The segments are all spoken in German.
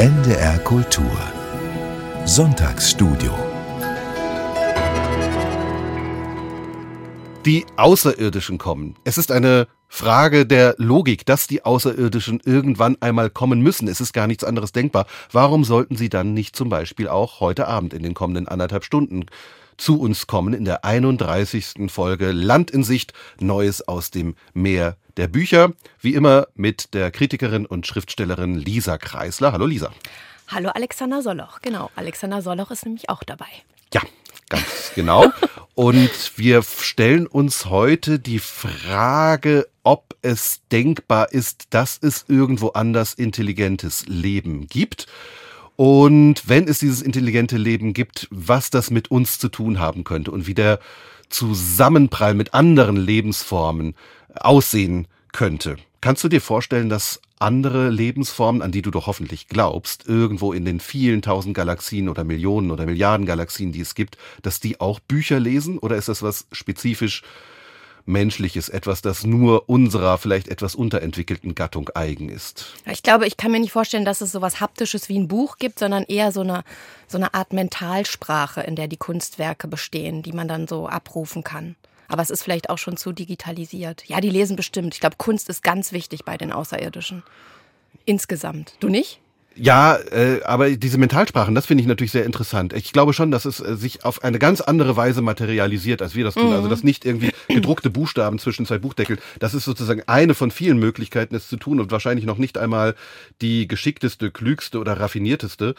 NDR Kultur Sonntagsstudio Die Außerirdischen kommen. Es ist eine Frage der Logik, dass die Außerirdischen irgendwann einmal kommen müssen. Es ist gar nichts anderes denkbar. Warum sollten sie dann nicht zum Beispiel auch heute Abend in den kommenden anderthalb Stunden zu uns kommen in der 31. Folge Land in Sicht, Neues aus dem Meer der Bücher. Wie immer mit der Kritikerin und Schriftstellerin Lisa Kreisler. Hallo Lisa. Hallo Alexander Soloch. Genau, Alexander Soloch ist nämlich auch dabei. Ja, ganz genau. Und wir stellen uns heute die Frage, ob es denkbar ist, dass es irgendwo anders intelligentes Leben gibt. Und wenn es dieses intelligente Leben gibt, was das mit uns zu tun haben könnte und wie der Zusammenprall mit anderen Lebensformen aussehen könnte. Kannst du dir vorstellen, dass andere Lebensformen, an die du doch hoffentlich glaubst, irgendwo in den vielen tausend Galaxien oder Millionen oder Milliarden Galaxien, die es gibt, dass die auch Bücher lesen? Oder ist das was spezifisch Menschliches, etwas, das nur unserer vielleicht etwas unterentwickelten Gattung eigen ist. Ich glaube, ich kann mir nicht vorstellen, dass es so was Haptisches wie ein Buch gibt, sondern eher so eine, so eine Art Mentalsprache, in der die Kunstwerke bestehen, die man dann so abrufen kann. Aber es ist vielleicht auch schon zu digitalisiert. Ja, die lesen bestimmt. Ich glaube, Kunst ist ganz wichtig bei den Außerirdischen. Insgesamt. Du nicht? Ja, äh, aber diese Mentalsprachen, das finde ich natürlich sehr interessant. Ich glaube schon, dass es äh, sich auf eine ganz andere Weise materialisiert, als wir das tun. Also, mhm. Also dass nicht irgendwie gedruckte Buchstaben zwischen zwei Buchdeckeln. Das ist sozusagen eine von vielen Möglichkeiten, es zu tun und wahrscheinlich noch nicht einmal die geschickteste, klügste oder raffinierteste.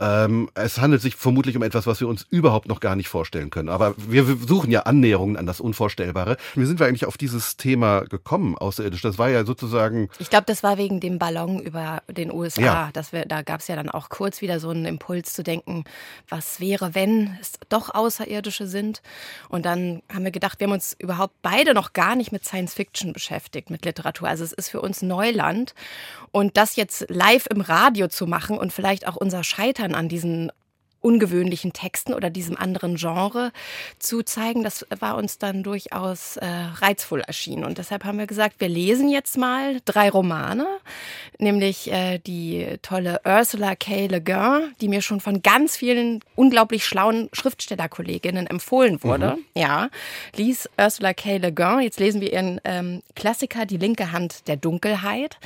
Ähm, es handelt sich vermutlich um etwas, was wir uns überhaupt noch gar nicht vorstellen können. Aber wir suchen ja Annäherungen an das Unvorstellbare. Wie sind wir eigentlich auf dieses Thema gekommen, außerirdisch? Das war ja sozusagen. Ich glaube, das war wegen dem Ballon über den USA. Ja. Dass wir, da gab es ja dann auch kurz wieder so einen Impuls zu denken, was wäre, wenn es doch Außerirdische sind. Und dann haben wir gedacht, wir haben uns überhaupt beide noch gar nicht mit Science Fiction beschäftigt, mit Literatur. Also es ist für uns Neuland. Und das jetzt live im Radio zu machen und vielleicht auch unser Scheitern an diesen ungewöhnlichen Texten oder diesem anderen Genre zu zeigen, das war uns dann durchaus äh, reizvoll erschienen. Und deshalb haben wir gesagt, wir lesen jetzt mal drei Romane, nämlich äh, die tolle Ursula K. Le Guin, die mir schon von ganz vielen unglaublich schlauen Schriftstellerkolleginnen empfohlen wurde. Mhm. Ja, lies Ursula K. Le Guin. Jetzt lesen wir ihren ähm, Klassiker Die linke Hand der Dunkelheit.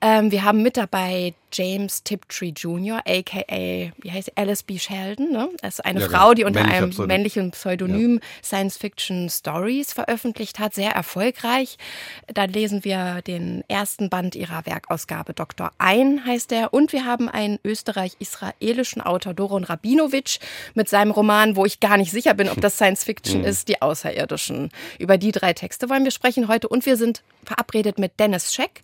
Ähm, wir haben mit dabei James Tiptree Jr., aka, wie heißt sie? Alice B. Sheldon. Ne? Das ist eine ja, Frau, die unter einem Pseudonym. männlichen Pseudonym ja. Science-Fiction-Stories veröffentlicht hat, sehr erfolgreich. Da lesen wir den ersten Band ihrer Werkausgabe, Dr. Ein heißt er. Und wir haben einen österreich-israelischen Autor, Doron Rabinowitsch, mit seinem Roman, wo ich gar nicht sicher bin, ob das Science-Fiction mhm. ist, Die Außerirdischen. Über die drei Texte wollen wir sprechen heute. Und wir sind verabredet mit Dennis Scheck,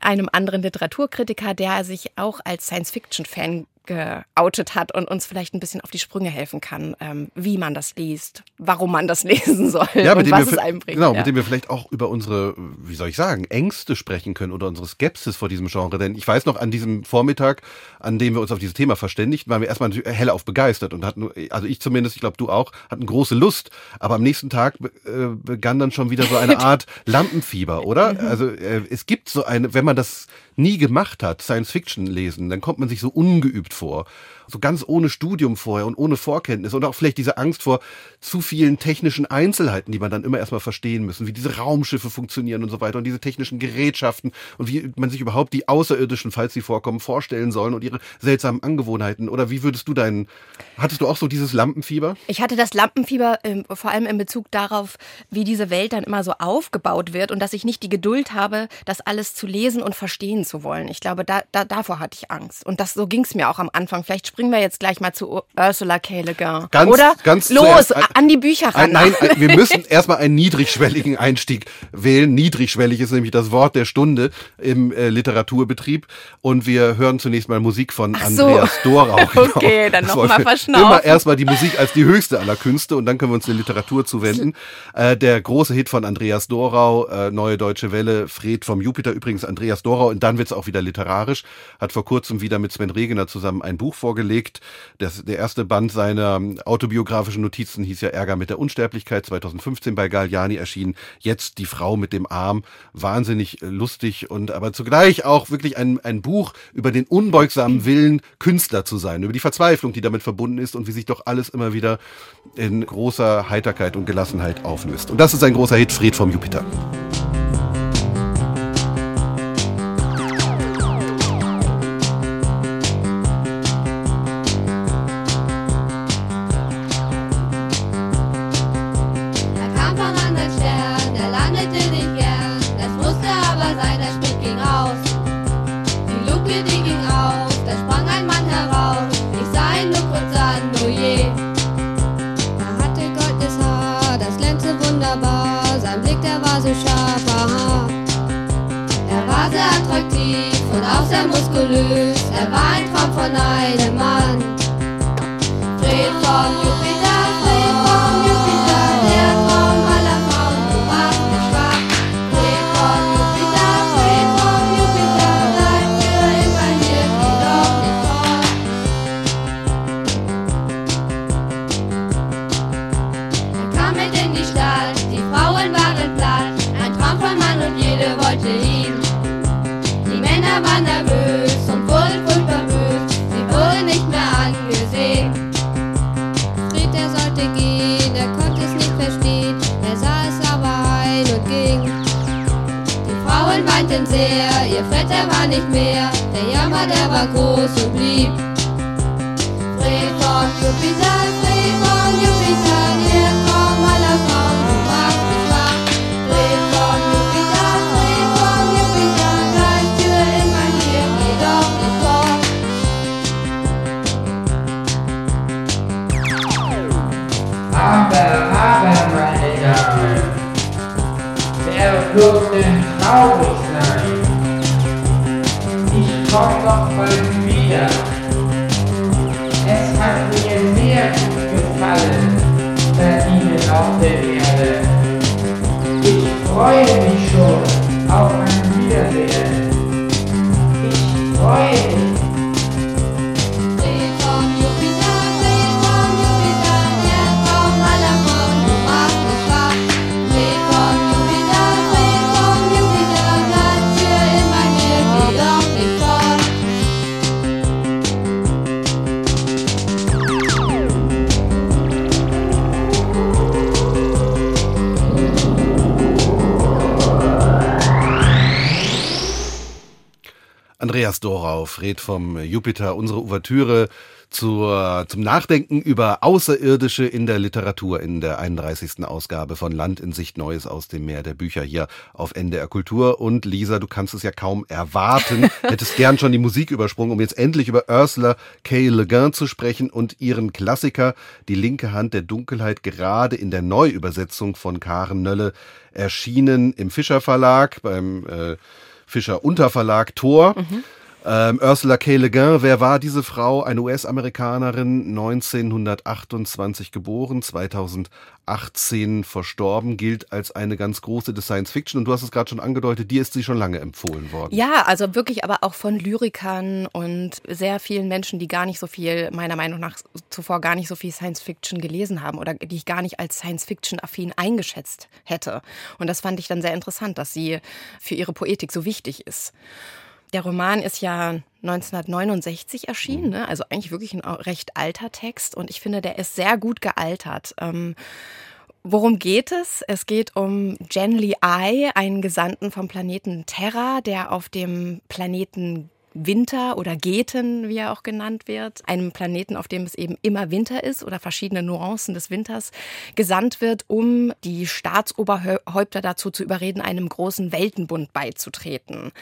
einem anderen Literaturkritiker, der sich auch als Science-Fiction-Fan geoutet hat und uns vielleicht ein bisschen auf die Sprünge helfen kann, ähm, wie man das liest, warum man das lesen soll ja, und was es einbringt. Genau, ja. mit dem wir vielleicht auch über unsere, wie soll ich sagen, Ängste sprechen können oder unsere Skepsis vor diesem Genre. Denn ich weiß noch, an diesem Vormittag, an dem wir uns auf dieses Thema verständigt, waren wir erstmal hellauf begeistert und hatten, also ich zumindest, ich glaube du auch, hatten große Lust. Aber am nächsten Tag äh, begann dann schon wieder so eine Art Lampenfieber, oder? Mhm. Also äh, es gibt so eine, wenn man das nie gemacht hat, Science Fiction lesen, dann kommt man sich so ungeübt vor so ganz ohne Studium vorher und ohne Vorkenntnis und auch vielleicht diese Angst vor zu vielen technischen Einzelheiten, die man dann immer erstmal verstehen müssen, wie diese Raumschiffe funktionieren und so weiter und diese technischen Gerätschaften und wie man sich überhaupt die Außerirdischen, falls sie vorkommen, vorstellen sollen und ihre seltsamen Angewohnheiten. Oder wie würdest du deinen, hattest du auch so dieses Lampenfieber? Ich hatte das Lampenfieber äh, vor allem in Bezug darauf, wie diese Welt dann immer so aufgebaut wird und dass ich nicht die Geduld habe, das alles zu lesen und verstehen zu wollen. Ich glaube, da, da davor hatte ich Angst. Und das so ging es mir auch am Anfang. Vielleicht springen wir jetzt gleich mal zu Ursula K. Le Guin. Ganz, Oder? Ganz Los, ein, an die Bücher ran. Ein, nein, wir müssen erstmal einen niedrigschwelligen Einstieg wählen. Niedrigschwellig ist nämlich das Wort der Stunde im äh, Literaturbetrieb. Und wir hören zunächst mal Musik von Ach Andreas so. Dorau. Genau. okay, dann nochmal verschnaufen. Immer erstmal die Musik als die höchste aller Künste und dann können wir uns der Literatur zuwenden. Äh, der große Hit von Andreas Dorau, äh, Neue Deutsche Welle, Fred vom Jupiter, übrigens Andreas Dorau. Und dann wird's auch wieder literarisch. Hat vor kurzem wieder mit Sven Regener zusammen ein Buch vorgelegt. Das, der erste Band seiner autobiografischen Notizen hieß ja Ärger mit der Unsterblichkeit, 2015 bei Galliani erschienen. Jetzt die Frau mit dem Arm, wahnsinnig lustig und aber zugleich auch wirklich ein, ein Buch über den unbeugsamen Willen, Künstler zu sein, über die Verzweiflung, die damit verbunden ist und wie sich doch alles immer wieder in großer Heiterkeit und Gelassenheit auflöst. Und das ist ein großer Hit, Fred vom Jupiter. Andreas Dorau, Fred vom Jupiter, unsere Ouvertüre zur, zum Nachdenken über Außerirdische in der Literatur in der 31. Ausgabe von Land in Sicht Neues aus dem Meer der Bücher hier auf NDR Kultur. Und Lisa, du kannst es ja kaum erwarten, hättest gern schon die Musik übersprungen, um jetzt endlich über Ursula K. Le Guin zu sprechen und ihren Klassiker Die linke Hand der Dunkelheit gerade in der Neuübersetzung von Karen Nölle erschienen im Fischer Verlag beim äh, Fischer Unterverlag Tor. Mhm. Ähm, Ursula K. Le Guin, wer war diese Frau? Eine US-Amerikanerin, 1928 geboren, 2018 verstorben, gilt als eine ganz große des Science Fiction. Und du hast es gerade schon angedeutet, dir ist sie schon lange empfohlen worden. Ja, also wirklich, aber auch von Lyrikern und sehr vielen Menschen, die gar nicht so viel, meiner Meinung nach, zuvor gar nicht so viel Science Fiction gelesen haben oder die ich gar nicht als Science Fiction affin eingeschätzt hätte. Und das fand ich dann sehr interessant, dass sie für ihre Poetik so wichtig ist. Der Roman ist ja 1969 erschienen, ne? also eigentlich wirklich ein recht alter Text und ich finde, der ist sehr gut gealtert. Ähm, Worum geht es? Es geht um Genly Ai, einen Gesandten vom Planeten Terra, der auf dem Planeten Winter oder Geten, wie er auch genannt wird, einem Planeten, auf dem es eben immer Winter ist oder verschiedene Nuancen des Winters, gesandt wird, um die Staatsoberhäupter dazu zu überreden, einem großen Weltenbund beizutreten.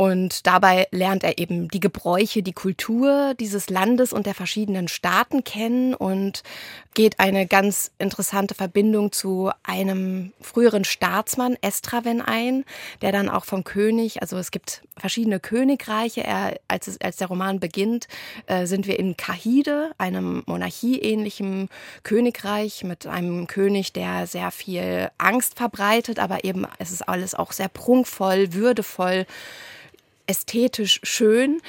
Und dabei lernt er eben die Gebräuche, die Kultur dieses Landes und der verschiedenen Staaten kennen und geht eine ganz interessante Verbindung zu einem früheren Staatsmann, Estraven, ein, der dann auch vom König, also es gibt verschiedene Königreiche. Er, als, es, als der Roman beginnt, äh, sind wir in Kahide, einem monarchieähnlichen Königreich mit einem König, der sehr viel Angst verbreitet, aber eben es ist alles auch sehr prunkvoll, würdevoll ästhetisch schön.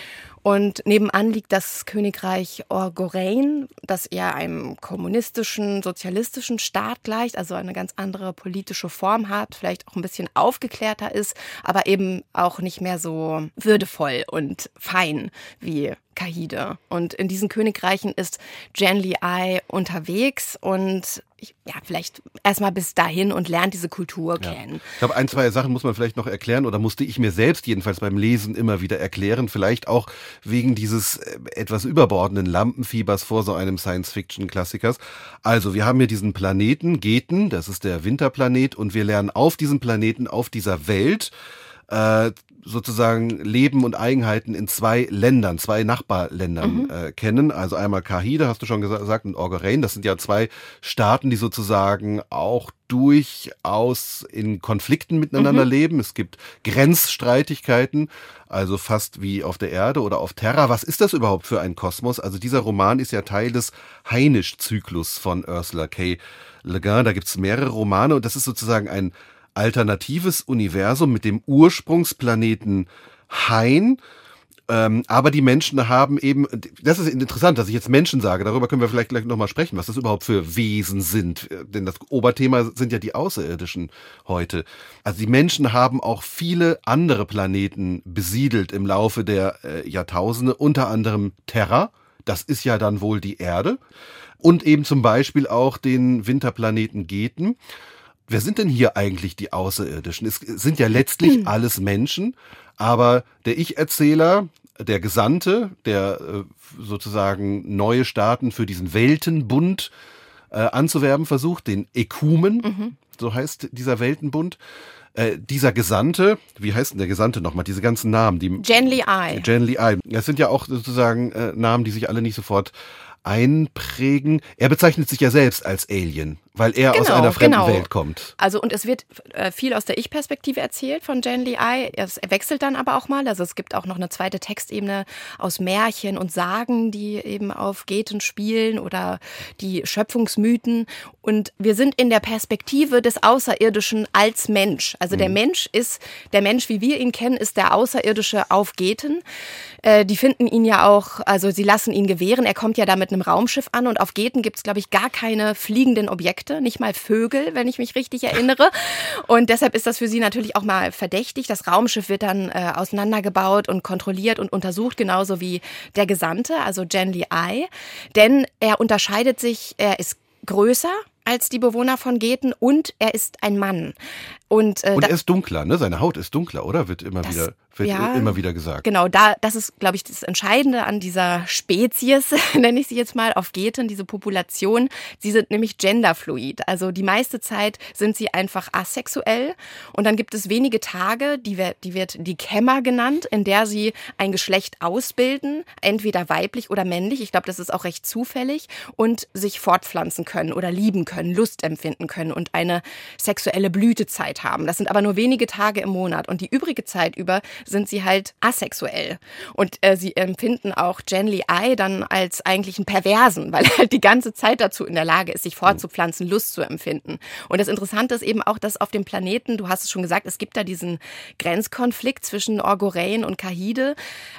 Und nebenan liegt das Königreich Orgorein, das eher einem kommunistischen, sozialistischen Staat gleicht, also eine ganz andere politische Form hat, vielleicht auch ein bisschen aufgeklärter ist, aber eben auch nicht mehr so würdevoll und fein wie Kahide. Und in diesen Königreichen ist Genli Ai unterwegs und ja, vielleicht erstmal bis dahin und lernt diese Kultur ja. kennen. Ich glaube, ein, zwei Sachen muss man vielleicht noch erklären oder musste ich mir selbst jedenfalls beim Lesen immer wieder erklären. Vielleicht auch wegen dieses äh, etwas überbordenden Lampenfiebers vor so einem Science-Fiction-Klassikers. Also, wir haben hier diesen Planeten Geten, das ist der Winterplanet und wir lernen auf diesem Planeten, auf dieser Welt, äh, sozusagen Leben und Eigenheiten in zwei Ländern, zwei Nachbarländern mhm. äh, kennen. Also einmal Kahide, hast du schon gesagt, und Orgerein. Das sind ja zwei Staaten, die sozusagen auch durchaus in Konflikten miteinander mhm. leben. Es gibt Grenzstreitigkeiten, also fast wie auf der Erde oder auf Terra. Was ist das überhaupt für ein Kosmos? Also dieser Roman ist ja Teil des Heinisch-Zyklus von Ursula K. Le Guin. Da gibt's mehrere Romane und das ist sozusagen ein alternatives Universum mit dem Ursprungsplaneten Hain. Ähm, aber die Menschen haben eben, das ist interessant, dass ich jetzt Menschen sage, darüber können wir vielleicht gleich nochmal sprechen, was das überhaupt für Wesen sind. Denn das Oberthema sind ja die Außerirdischen heute. Also die Menschen haben auch viele andere Planeten besiedelt im Laufe der äh, Jahrtausende, unter anderem Terra, das ist ja dann wohl die Erde, und eben zum Beispiel auch den Winterplaneten Geten. Wer sind denn hier eigentlich die Außerirdischen? Es sind ja letztlich hm. alles Menschen, aber der Ich-Erzähler, der Gesandte, der äh, sozusagen neue Staaten für diesen Weltenbund äh, anzuwerben versucht, den Ekumen, mhm. so heißt dieser Weltenbund. Äh, dieser Gesandte, wie heißt denn der Gesandte nochmal? Diese ganzen Namen, die Genly Eye. Genly Eye. Das sind ja auch sozusagen äh, Namen, die sich alle nicht sofort einprägen. Er bezeichnet sich ja selbst als Alien weil er genau, aus einer fremden genau. Welt kommt. Also und es wird äh, viel aus der Ich-Perspektive erzählt von Jen Lee Ai. Es wechselt dann aber auch mal. Also es gibt auch noch eine zweite Textebene aus Märchen und Sagen, die eben auf Geten spielen oder die Schöpfungsmythen. Und wir sind in der Perspektive des Außerirdischen als Mensch. Also der mhm. Mensch ist, der Mensch, wie wir ihn kennen, ist der Außerirdische auf Geten. Äh, die finden ihn ja auch, also sie lassen ihn gewähren. Er kommt ja da mit einem Raumschiff an und auf Geten gibt es, glaube ich, gar keine fliegenden Objekte. Objekte, nicht mal Vögel, wenn ich mich richtig erinnere. Und deshalb ist das für sie natürlich auch mal verdächtig. Das Raumschiff wird dann äh, auseinandergebaut und kontrolliert und untersucht, genauso wie der Gesandte, also Genli Ai. Denn er unterscheidet sich, er ist größer als die Bewohner von Geten und er ist ein Mann. Und, äh, und er ist dunkler, ne? Seine Haut ist dunkler, oder? Wird immer wieder wird ja, immer wieder gesagt. Genau, da das ist, glaube ich, das Entscheidende an dieser Spezies, nenne ich sie jetzt mal, auf Geten, diese Population. Sie sind nämlich genderfluid. Also die meiste Zeit sind sie einfach asexuell. Und dann gibt es wenige Tage, die die wird die Kämmer genannt, in der sie ein Geschlecht ausbilden, entweder weiblich oder männlich. Ich glaube, das ist auch recht zufällig und sich fortpflanzen können oder lieben können, Lust empfinden können und eine sexuelle Blütezeit haben. Das sind aber nur wenige Tage im Monat und die übrige Zeit über sind sie halt asexuell. Und äh, sie empfinden auch Genly Ai dann als eigentlich einen Perversen, weil er halt die ganze Zeit dazu in der Lage ist, sich fortzupflanzen, Lust zu empfinden. Und das Interessante ist eben auch, dass auf dem Planeten, du hast es schon gesagt, es gibt da diesen Grenzkonflikt zwischen Orgorein und Kahide.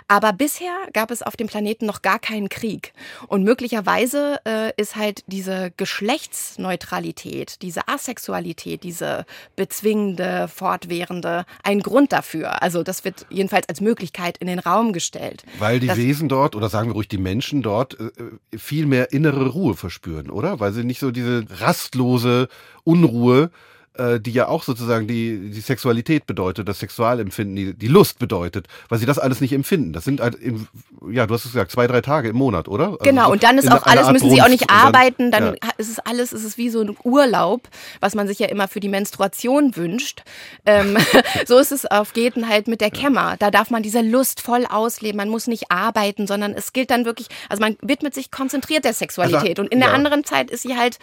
Aber bisher gab es auf dem Planeten noch gar keinen Krieg. Und möglicherweise äh, ist halt diese Geschlechtsneutralität, diese Asexualität, diese Bezwingung, zwingende, fortwährende ein Grund dafür. Also das wird jedenfalls als Möglichkeit in den Raum gestellt. Weil die Wesen dort, oder sagen wir ruhig die Menschen dort, äh, viel mehr innere Ruhe verspüren, oder? Weil sie nicht so diese rastlose Unruhe äh, die ja auch sozusagen die, die Sexualität bedeutet, das Sexualempfinden, die, die Lust bedeutet, weil sie das alles nicht empfinden. Das sind halt, im, ja, du hast es gesagt, zwei, drei Tage im Monat, oder? Also genau, so und dann ist auch alles, müssen sie auch nicht arbeiten, dann, dann ja. ist es alles, ist es wie so ein Urlaub, was man sich ja immer für die Menstruation wünscht. Ähm, so ist es auf Geten halt mit der Kämmer. Da darf man diese Lust voll ausleben, man muss nicht arbeiten, sondern es gilt dann wirklich, also man widmet sich konzentriert der Sexualität. Also, und in der anderen Zeit ist sie halt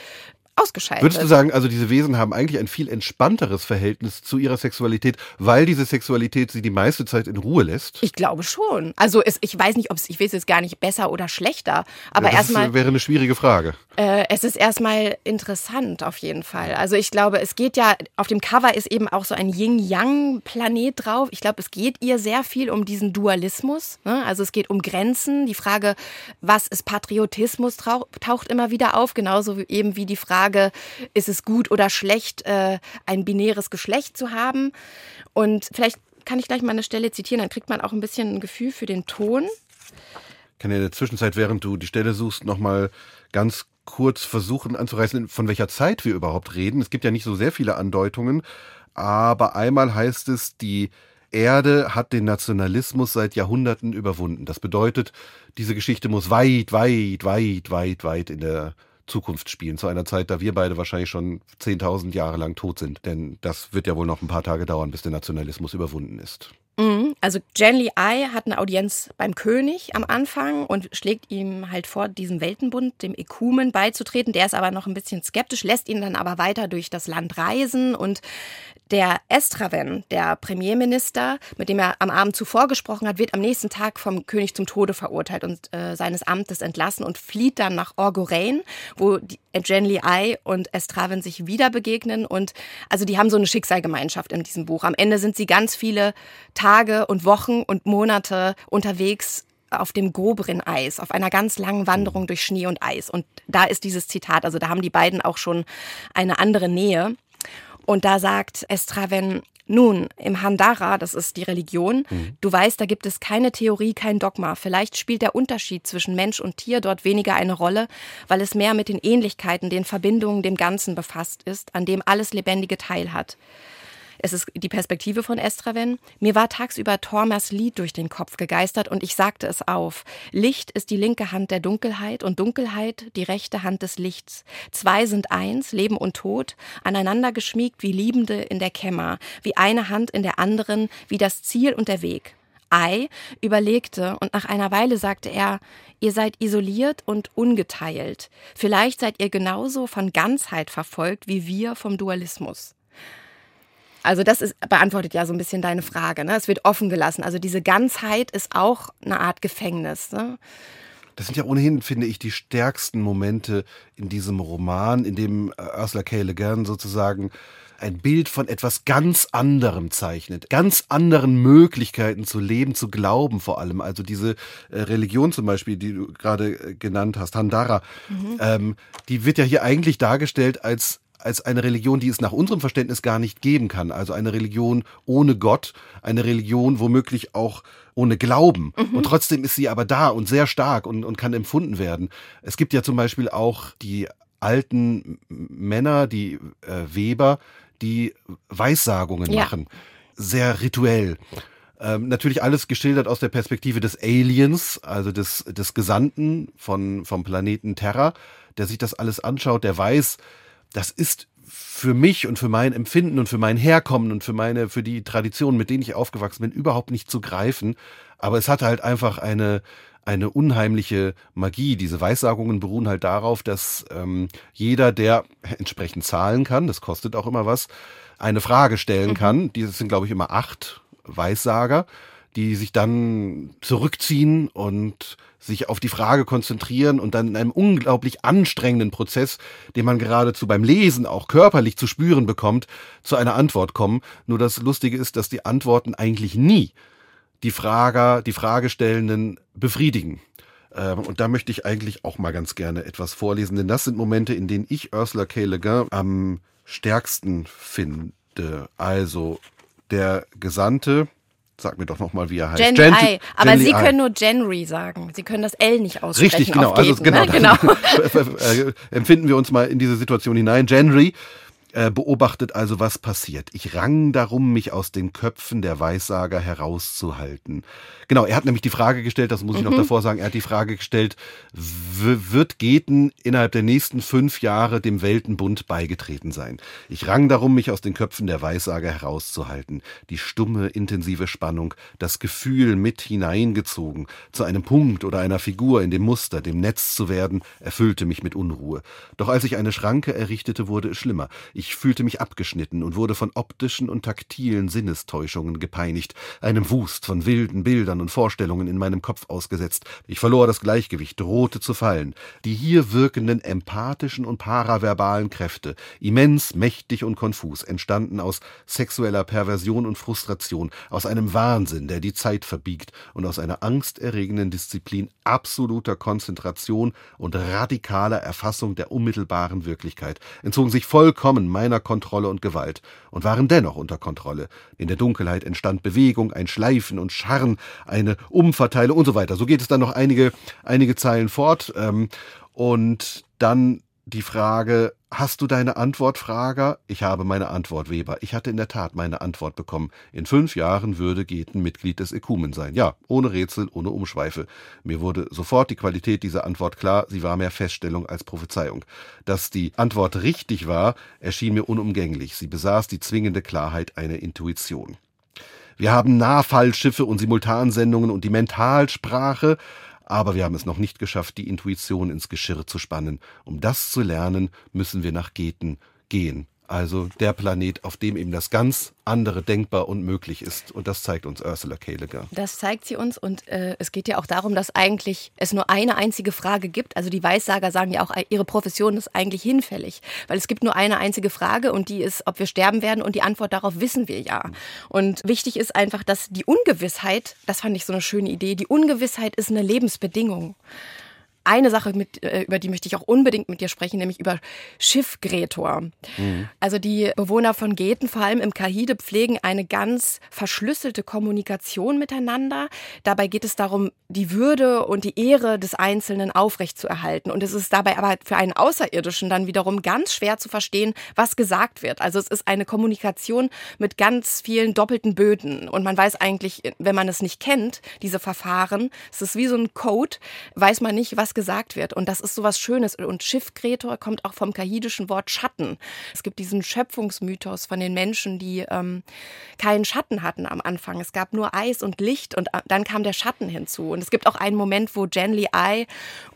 ausgeschaltet. Würdest du sagen, also diese Wesen haben eigentlich ein viel entspannteres Verhältnis zu ihrer Sexualität, weil diese Sexualität sie die meiste Zeit in Ruhe lässt? Ich glaube schon. Also es, ich weiß nicht, ob es, ich weiß jetzt gar nicht besser oder schlechter, aber ja, das erstmal. Ist, wäre eine schwierige Frage. Äh, es ist erstmal interessant auf jeden Fall. Also ich glaube, es geht ja, auf dem Cover ist eben auch so ein Yin-Yang-Planet drauf. Ich glaube, es geht ihr sehr viel um diesen Dualismus. Ne? Also es geht um Grenzen. Die Frage, was ist Patriotismus, taucht immer wieder auf, genauso wie eben wie die Frage, ist es gut oder schlecht, äh, ein binäres Geschlecht zu haben. Und vielleicht kann ich gleich mal eine Stelle zitieren, dann kriegt man auch ein bisschen ein Gefühl für den Ton. Ich kann ja in der Zwischenzeit, während du die Stelle suchst, nochmal ganz kurz versuchen anzureißen, von welcher Zeit wir überhaupt reden. Es gibt ja nicht so sehr viele Andeutungen, aber einmal heißt es, die Erde hat den Nationalismus seit Jahrhunderten überwunden. Das bedeutet, diese Geschichte muss weit, weit, weit, weit, weit in der Zukunft spielen, zu einer Zeit, da wir beide wahrscheinlich schon 10.000 Jahre lang tot sind. Denn das wird ja wohl noch ein paar Tage dauern, bis der Nationalismus überwunden ist. Mhm. Also Genly Ai hat eine Audienz beim König am Anfang und schlägt ihm halt vor, diesem Weltenbund, dem Ekumen, beizutreten. Der ist aber noch ein bisschen skeptisch, lässt ihn dann aber weiter durch das Land reisen und der Estraven, der Premierminister, mit dem er am Abend zuvor gesprochen hat, wird am nächsten Tag vom König zum Tode verurteilt und äh, seines Amtes entlassen und flieht dann nach Orgorein, wo die Genli Ai und Estraven sich wieder begegnen. Und also die haben so eine Schicksalgemeinschaft in diesem Buch. Am Ende sind sie ganz viele Tage und Wochen und Monate unterwegs auf dem Gobrin-Eis, auf einer ganz langen Wanderung durch Schnee und Eis. Und da ist dieses Zitat, also da haben die beiden auch schon eine andere Nähe. Und da sagt Estraven, nun, im Handara, das ist die Religion, mhm. du weißt, da gibt es keine Theorie, kein Dogma. Vielleicht spielt der Unterschied zwischen Mensch und Tier dort weniger eine Rolle, weil es mehr mit den Ähnlichkeiten, den Verbindungen, dem Ganzen befasst ist, an dem alles Lebendige teilhat. Es ist die Perspektive von Estraven. Mir war tagsüber Tormers Lied durch den Kopf gegeistert und ich sagte es auf. Licht ist die linke Hand der Dunkelheit und Dunkelheit die rechte Hand des Lichts. Zwei sind eins, Leben und Tod, aneinander geschmiegt wie Liebende in der Kämmer, wie eine Hand in der anderen, wie das Ziel und der Weg. Ei überlegte und nach einer Weile sagte er, ihr seid isoliert und ungeteilt. Vielleicht seid ihr genauso von Ganzheit verfolgt wie wir vom Dualismus. Also das ist, beantwortet ja so ein bisschen deine Frage. Ne? Es wird offen gelassen. Also diese Ganzheit ist auch eine Art Gefängnis. Ne? Das sind ja ohnehin, finde ich, die stärksten Momente in diesem Roman, in dem äh, Ursula K. Le Guin sozusagen ein Bild von etwas ganz anderem zeichnet, ganz anderen Möglichkeiten zu leben, zu glauben vor allem. Also diese äh, Religion zum Beispiel, die du gerade äh, genannt hast, Handara, mhm. ähm, die wird ja hier eigentlich dargestellt als als eine Religion, die es nach unserem Verständnis gar nicht geben kann. Also eine Religion ohne Gott, eine Religion womöglich auch ohne Glauben. Mhm. Und trotzdem ist sie aber da und sehr stark und, und kann empfunden werden. Es gibt ja zum Beispiel auch die alten Männer, die äh, Weber, die Weissagungen ja. machen. Sehr rituell. Ähm, natürlich alles geschildert aus der Perspektive des Aliens, also des, des Gesandten von, vom Planeten Terra, der sich das alles anschaut, der weiß, das ist für mich und für mein Empfinden und für mein Herkommen und für meine, für die Traditionen, mit denen ich aufgewachsen bin, überhaupt nicht zu greifen. Aber es hat halt einfach eine, eine unheimliche Magie. Diese Weissagungen beruhen halt darauf, dass ähm, jeder, der entsprechend zahlen kann, das kostet auch immer was, eine Frage stellen mhm. kann. Die sind, glaube ich, immer acht Weissager, die sich dann zurückziehen und sich auf die Frage konzentrieren und dann in einem unglaublich anstrengenden Prozess, den man geradezu beim Lesen auch körperlich zu spüren bekommt, zu einer Antwort kommen. Nur das Lustige ist, dass die Antworten eigentlich nie die Frager, die Fragestellenden befriedigen. Ähm, und da möchte ich eigentlich auch mal ganz gerne etwas vorlesen, denn das sind Momente, in denen ich Ursula K. Le Guin am stärksten finde. Also der Gesandte, Sag mir doch nochmal, wie er heißt. Gen, Gen I. Aber Gen Sie können nur Genry sagen. Sie können das L nicht aussprechen. Richtig, genau. Also, Geten, also genau. Ne? genau. Äh, empfinden wir uns mal in diese Situation hinein. Genry äh, beobachtet also, was passiert. Ich rang darum, mich aus den Köpfen der Weissager herauszuhalten. Genau, er hat nämlich die Frage gestellt, das muss ich mhm. noch davor sagen, er hat die Frage gestellt, wird Geten innerhalb der nächsten fünf Jahre dem Weltenbund beigetreten sein? Ich rang darum, mich aus den Köpfen der Weissager herauszuhalten. Die stumme, intensive Spannung, das Gefühl mit hineingezogen, zu einem Punkt oder einer Figur in dem Muster, dem Netz zu werden, erfüllte mich mit Unruhe. Doch als ich eine Schranke errichtete, wurde es schlimmer. Ich fühlte mich abgeschnitten und wurde von optischen und taktilen Sinnestäuschungen gepeinigt, einem Wust von wilden Bildern und Vorstellungen in meinem Kopf ausgesetzt. Ich verlor das Gleichgewicht, drohte zu fallen. Die hier wirkenden empathischen und paraverbalen Kräfte, immens, mächtig und konfus, entstanden aus sexueller Perversion und Frustration, aus einem Wahnsinn, der die Zeit verbiegt und aus einer angsterregenden Disziplin absoluter Konzentration und radikaler Erfassung der unmittelbaren Wirklichkeit, entzogen sich vollkommen meiner Kontrolle und Gewalt und waren dennoch unter Kontrolle. In der Dunkelheit entstand Bewegung, ein Schleifen und Scharren, eine Umverteilung und so weiter. So geht es dann noch einige, einige Zeilen fort. Ähm, und dann die Frage, hast du deine Antwort, Frager? Ich habe meine Antwort, Weber. Ich hatte in der Tat meine Antwort bekommen. In fünf Jahren würde Geten Mitglied des Ekumen sein. Ja, ohne Rätsel, ohne Umschweife. Mir wurde sofort die Qualität dieser Antwort klar. Sie war mehr Feststellung als Prophezeiung. Dass die Antwort richtig war, erschien mir unumgänglich. Sie besaß die zwingende Klarheit einer Intuition. Wir haben Nahfallschiffe und Simultansendungen und die Mentalsprache, aber wir haben es noch nicht geschafft, die Intuition ins Geschirr zu spannen. Um das zu lernen, müssen wir nach Geten gehen. Also der Planet, auf dem eben das ganz andere denkbar und möglich ist. Und das zeigt uns Ursula K. Das zeigt sie uns. Und äh, es geht ja auch darum, dass eigentlich es nur eine einzige Frage gibt. Also die Weissager sagen ja auch, ihre Profession ist eigentlich hinfällig. Weil es gibt nur eine einzige Frage und die ist, ob wir sterben werden. Und die Antwort darauf wissen wir ja. Und wichtig ist einfach, dass die Ungewissheit, das fand ich so eine schöne Idee, die Ungewissheit ist eine Lebensbedingung eine Sache, mit, äh, über die möchte ich auch unbedingt mit dir sprechen, nämlich über Schiffgretor. Mhm. Also die Bewohner von Geten, vor allem im Kahide, pflegen eine ganz verschlüsselte Kommunikation miteinander. Dabei geht es darum, die Würde und die Ehre des Einzelnen aufrechtzuerhalten. Und es ist dabei aber für einen Außerirdischen dann wiederum ganz schwer zu verstehen, was gesagt wird. Also es ist eine Kommunikation mit ganz vielen doppelten Böden. Und man weiß eigentlich, wenn man es nicht kennt, diese Verfahren, es ist wie so ein Code, weiß man nicht, was gesagt wird. Und das ist so was Schönes. Und Schiffkretor kommt auch vom kahidischen Wort Schatten. Es gibt diesen Schöpfungsmythos von den Menschen, die ähm, keinen Schatten hatten am Anfang. Es gab nur Eis und Licht und äh, dann kam der Schatten hinzu. Und es gibt auch einen Moment, wo Genly Ai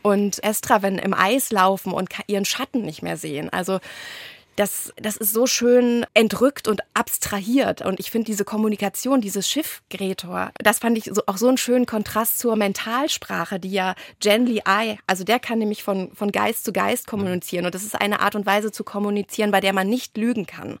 und Estraven im Eis laufen und ihren Schatten nicht mehr sehen. Also das, das ist so schön entrückt und abstrahiert. Und ich finde diese Kommunikation, dieses Schiff Gretor, das fand ich so, auch so einen schönen Kontrast zur Mentalsprache, die ja Genly Eye, also der kann nämlich von, von Geist zu Geist kommunizieren. Und das ist eine Art und Weise zu kommunizieren, bei der man nicht lügen kann.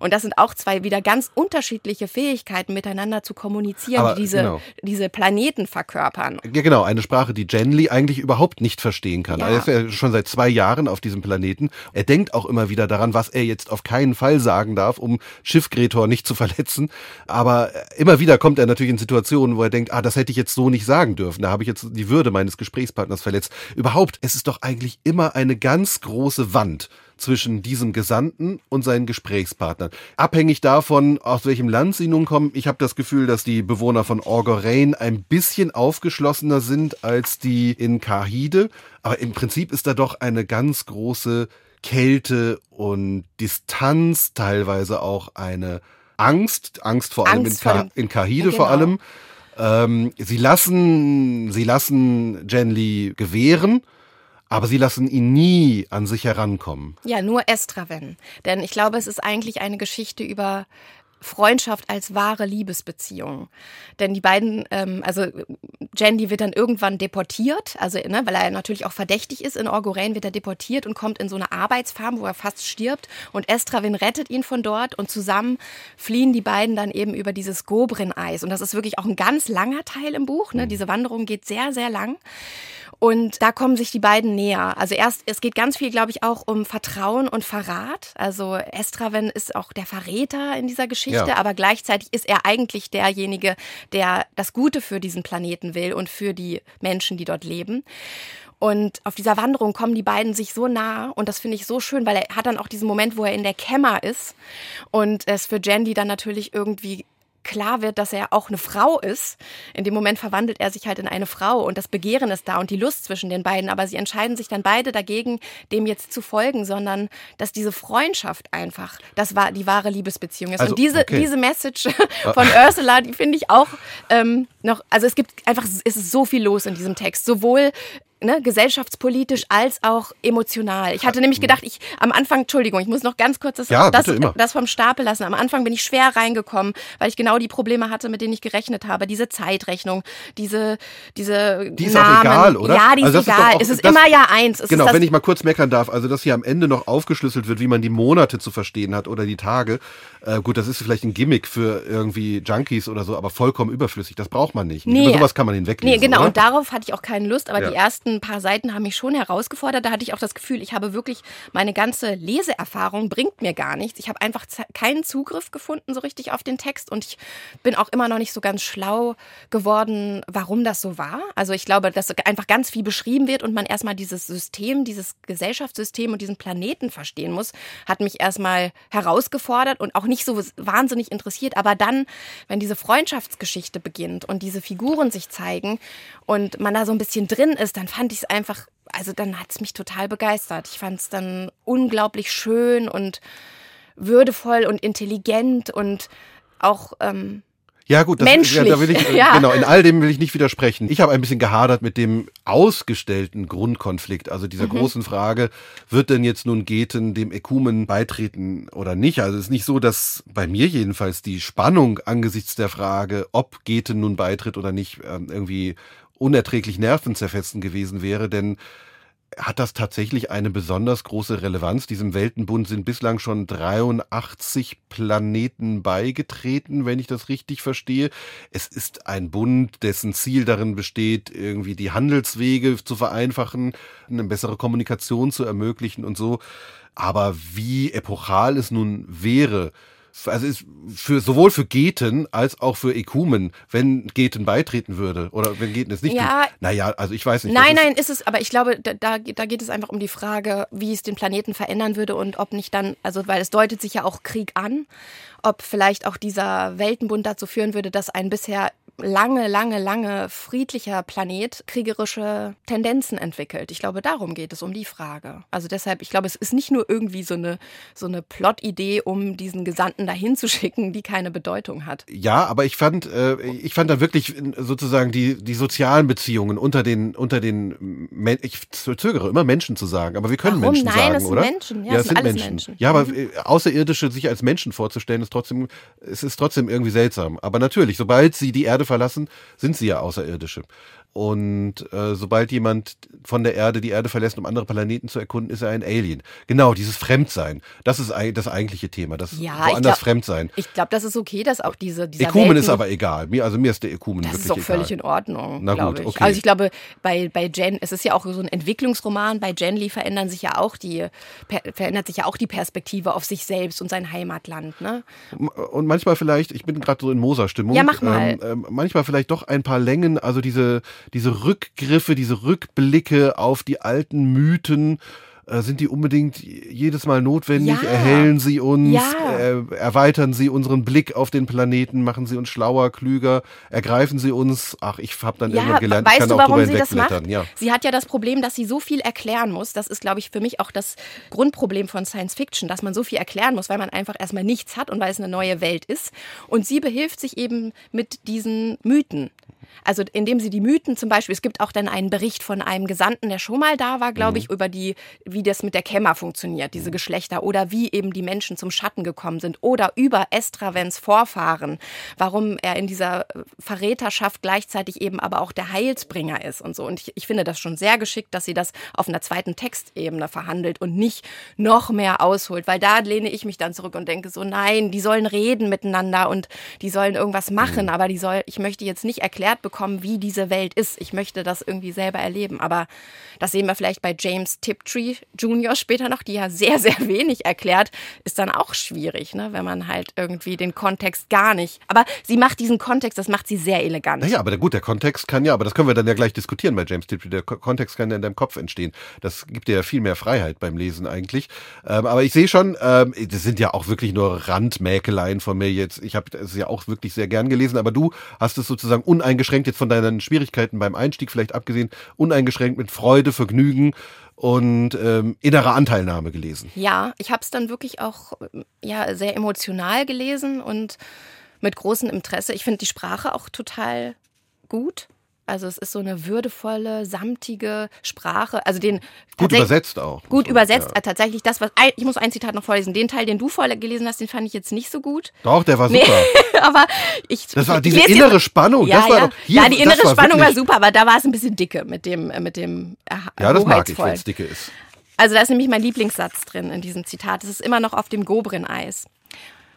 Und das sind auch zwei wieder ganz unterschiedliche Fähigkeiten, miteinander zu kommunizieren, Aber die diese, genau. diese Planeten verkörpern. Ja, genau. Eine Sprache, die Genly eigentlich überhaupt nicht verstehen kann. Ja. Er ist ja schon seit zwei Jahren auf diesem Planeten. Er denkt auch immer wieder daran, was er jetzt auf keinen Fall sagen darf, um Schiffgretor nicht zu verletzen. Aber immer wieder kommt er natürlich in Situationen, wo er denkt, ah, das hätte ich jetzt so nicht sagen dürfen. Da habe ich jetzt die Würde meines Gesprächspartners verletzt. Überhaupt, es ist doch eigentlich immer eine ganz große Wand zwischen diesem Gesandten und seinen Gesprächspartnern. Abhängig davon, aus welchem Land sie nun kommen, ich habe das Gefühl, dass die Bewohner von Orgorein ein bisschen aufgeschlossener sind als die in Kahide. Aber im Prinzip ist da doch eine ganz große Kälte und Distanz, teilweise auch eine Angst, Angst vor allem Angst in, Ka in Kahide genau. vor allem. Ähm, sie lassen, sie lassen Genly gewähren, aber sie lassen ihn nie an sich herankommen. Ja, nur Estraven. Denn ich glaube, es ist eigentlich eine Geschichte über Freundschaft als wahre Liebesbeziehung. Denn die beiden, ähm, also Jandy wird dann irgendwann deportiert, also ne, weil er natürlich auch verdächtig ist. In Orgorain wird er deportiert und kommt in so eine Arbeitsfarm, wo er fast stirbt. Und Estravin rettet ihn von dort und zusammen fliehen die beiden dann eben über dieses Gobrin-Eis. Und das ist wirklich auch ein ganz langer Teil im Buch. Ne? Mhm. Diese Wanderung geht sehr, sehr lang. Und da kommen sich die beiden näher. Also erst, es geht ganz viel, glaube ich, auch um Vertrauen und Verrat. Also Estraven ist auch der Verräter in dieser Geschichte, ja. aber gleichzeitig ist er eigentlich derjenige, der das Gute für diesen Planeten will und für die Menschen, die dort leben. Und auf dieser Wanderung kommen die beiden sich so nah und das finde ich so schön, weil er hat dann auch diesen Moment, wo er in der Kämmer ist und es für Jandy dann natürlich irgendwie klar wird, dass er auch eine Frau ist. In dem Moment verwandelt er sich halt in eine Frau und das Begehren ist da und die Lust zwischen den beiden. Aber sie entscheiden sich dann beide dagegen, dem jetzt zu folgen, sondern dass diese Freundschaft einfach das war die wahre Liebesbeziehung ist. Also, und diese, okay. diese Message von Ursula, die finde ich auch ähm, noch, also es gibt einfach, es ist so viel los in diesem Text. Sowohl ne, gesellschaftspolitisch als auch emotional. Ich hatte nämlich gedacht, ich am Anfang, Entschuldigung, ich muss noch ganz kurz das, ja, das, das, vom Stapel lassen. Am Anfang bin ich schwer reingekommen, weil ich genau die Probleme hatte, mit denen ich gerechnet habe. Diese Zeitrechnung, diese, diese Die ist Namen. auch egal, oder? Ja, die also ist egal. Ist auch, es ist das, immer ja eins. Es genau, wenn ich mal kurz meckern darf, also dass hier am Ende noch aufgeschlüsselt wird, wie man die Monate zu verstehen hat oder die Tage. Äh, gut, das ist vielleicht ein Gimmick für irgendwie Junkies oder so, aber vollkommen überflüssig. Das braucht man nicht. Nee. Über sowas kann man hinweglesen. Nee, genau. Oder? Und darauf hatte ich auch keine Lust. Aber ja. die ersten paar Seiten haben mich schon herausgefordert. Da hatte ich auch das Gefühl, ich habe wirklich meine ganze Leseerfahrung bringt mir gar nichts. Ich habe einfach keinen Zugriff gefunden so richtig auf den Text und ich bin auch immer noch nicht so ganz schlau geworden, warum das so war. Also ich glaube, dass einfach ganz viel beschrieben wird und man erstmal dieses System, dieses Gesellschaftssystem und diesen Planeten verstehen muss, hat mich erstmal herausgefordert und auch nicht nicht so wahnsinnig interessiert. Aber dann, wenn diese Freundschaftsgeschichte beginnt und diese Figuren sich zeigen und man da so ein bisschen drin ist, dann fand ich es einfach, also dann hat es mich total begeistert. Ich fand es dann unglaublich schön und würdevoll und intelligent und auch ähm, ja, gut, das, Menschlich. Ja, da will ich, ja. genau, in all dem will ich nicht widersprechen. Ich habe ein bisschen gehadert mit dem ausgestellten Grundkonflikt, also dieser mhm. großen Frage, wird denn jetzt nun Geten dem Ekumen beitreten oder nicht? Also es ist nicht so, dass bei mir jedenfalls die Spannung angesichts der Frage, ob Geten nun beitritt oder nicht, ähm, irgendwie unerträglich nervenzerfetzend gewesen wäre, denn hat das tatsächlich eine besonders große Relevanz. Diesem Weltenbund sind bislang schon 83 Planeten beigetreten, wenn ich das richtig verstehe. Es ist ein Bund, dessen Ziel darin besteht, irgendwie die Handelswege zu vereinfachen, eine bessere Kommunikation zu ermöglichen und so. Aber wie epochal es nun wäre, also ist für sowohl für Geten als auch für Ekumen, wenn Geten beitreten würde oder wenn Geten es nicht ja, tut. Naja, also ich weiß nicht. Nein, nein, ist es, aber ich glaube, da, da geht es einfach um die Frage, wie es den Planeten verändern würde und ob nicht dann, also weil es deutet sich ja auch Krieg an, ob vielleicht auch dieser Weltenbund dazu führen würde, dass ein bisher lange, lange, lange friedlicher Planet kriegerische Tendenzen entwickelt. Ich glaube, darum geht es, um die Frage. Also deshalb, ich glaube, es ist nicht nur irgendwie so eine, so eine Plot-Idee, um diesen Gesandten dahin zu schicken, die keine Bedeutung hat. Ja, aber ich fand, äh, ich fand da wirklich sozusagen die, die sozialen Beziehungen unter den, unter den, Men ich zögere immer Menschen zu sagen, aber wir können Warum? Menschen Nein, sagen, sind oder? Menschen. Ja, ja das sind, sind Menschen. Menschen. Ja, aber mhm. Äh, Außerirdische sich als Menschen vorzustellen, ist trotzdem, es ist trotzdem irgendwie seltsam. Aber natürlich, sobald sie die Erde Erde verlassen, sind sie ja Außerirdische. Und äh, sobald jemand von der Erde die Erde verlässt, um andere Planeten zu erkunden, ist er ein Alien. Genau, dieses Fremdsein. Das ist das eigentliche Thema. Das ja, woanders glaub, Fremdsein. Ich glaube, das ist okay, dass auch diese dieser Ekumen Welten, ist aber egal. Mir, also mir ist der Ekumen das wirklich ist auch egal. völlig in Ordnung. Na gut, ich. okay. Also ich glaube, bei, bei Jen, es ist ja auch so ein Entwicklungsroman, bei Jen Lee verändern sich ja auch die, verändert sich ja auch die Perspektive auf sich selbst und sein Heimatland. Ne? Und manchmal vielleicht, ich bin gerade so in Moser-Stimmung. Ja, mach mal. Ähm, ähm, manchmal vielleicht doch ein paar Längen, also diese, diese Rückgriffe diese Rückblicke auf die alten Mythen, äh, sind die unbedingt jedes Mal notwendig? Ja. Erhellen sie uns? Ja. Äh, erweitern sie unseren Blick auf den Planeten? Machen sie uns schlauer, klüger? Ergreifen sie uns? Ach, ich habe dann ja, irgendwann gelernt, weißt ich kann du, auch warum drüber sie das macht? Ja. Sie hat ja das Problem, dass sie so viel erklären muss. Das ist, glaube ich, für mich auch das Grundproblem von Science Fiction, dass man so viel erklären muss, weil man einfach erstmal nichts hat und weil es eine neue Welt ist. Und sie behilft sich eben mit diesen Mythen. Also indem sie die Mythen zum Beispiel, es gibt auch dann einen Bericht von einem Gesandten, der schon mal da war, glaube mhm. ich, über die, wie das mit der Kämmer funktioniert, diese mhm. Geschlechter, oder wie eben die Menschen zum Schatten gekommen sind, oder über Estravens Vorfahren, warum er in dieser Verräterschaft gleichzeitig eben aber auch der Heilsbringer ist und so. Und ich, ich finde das schon sehr geschickt, dass sie das auf einer zweiten Textebene verhandelt und nicht noch mehr ausholt, weil da lehne ich mich dann zurück und denke so, nein, die sollen reden miteinander und die sollen irgendwas machen, mhm. aber die soll, ich möchte jetzt nicht erklärt bekommen, wie diese Welt ist. Ich möchte das irgendwie selber erleben. Aber das sehen wir vielleicht bei James Tiptree Jr. später noch, die ja sehr, sehr wenig erklärt, ist dann auch schwierig, ne? wenn man halt irgendwie den Kontext gar nicht. Aber sie macht diesen Kontext, das macht sie sehr elegant. Naja, aber gut, der Kontext kann ja, aber das können wir dann ja gleich diskutieren bei James Tiptree. Der Kontext kann ja in deinem Kopf entstehen. Das gibt dir ja viel mehr Freiheit beim Lesen eigentlich. Ähm, aber ich sehe schon, ähm, das sind ja auch wirklich nur Randmäkeleien von mir jetzt. Ich habe es ja auch wirklich sehr gern gelesen, aber du hast es sozusagen uneingeschränkt jetzt von deinen Schwierigkeiten beim Einstieg vielleicht abgesehen, uneingeschränkt mit Freude, Vergnügen und ähm, innerer Anteilnahme gelesen. Ja, ich habe es dann wirklich auch ja sehr emotional gelesen und mit großem Interesse. Ich finde die Sprache auch total gut. Also es ist so eine würdevolle, samtige Sprache. Also den gut übersetzt auch. Gut übersetzt. Ja. Tatsächlich das, was ich muss ein Zitat noch vorlesen. Den Teil, den du vorgelesen hast, den fand ich jetzt nicht so gut. Doch, der war super. Nee, aber ich. Das war diese innere Spannung. Ja, das war ja. Doch, hier, ja, die innere war Spannung war super, aber da war es ein bisschen dicke mit dem mit dem. Äh, ja, das mag ich, wenn es dicke ist. Also da ist nämlich mein Lieblingssatz drin in diesem Zitat. Es ist immer noch auf dem Gobrin-Eis.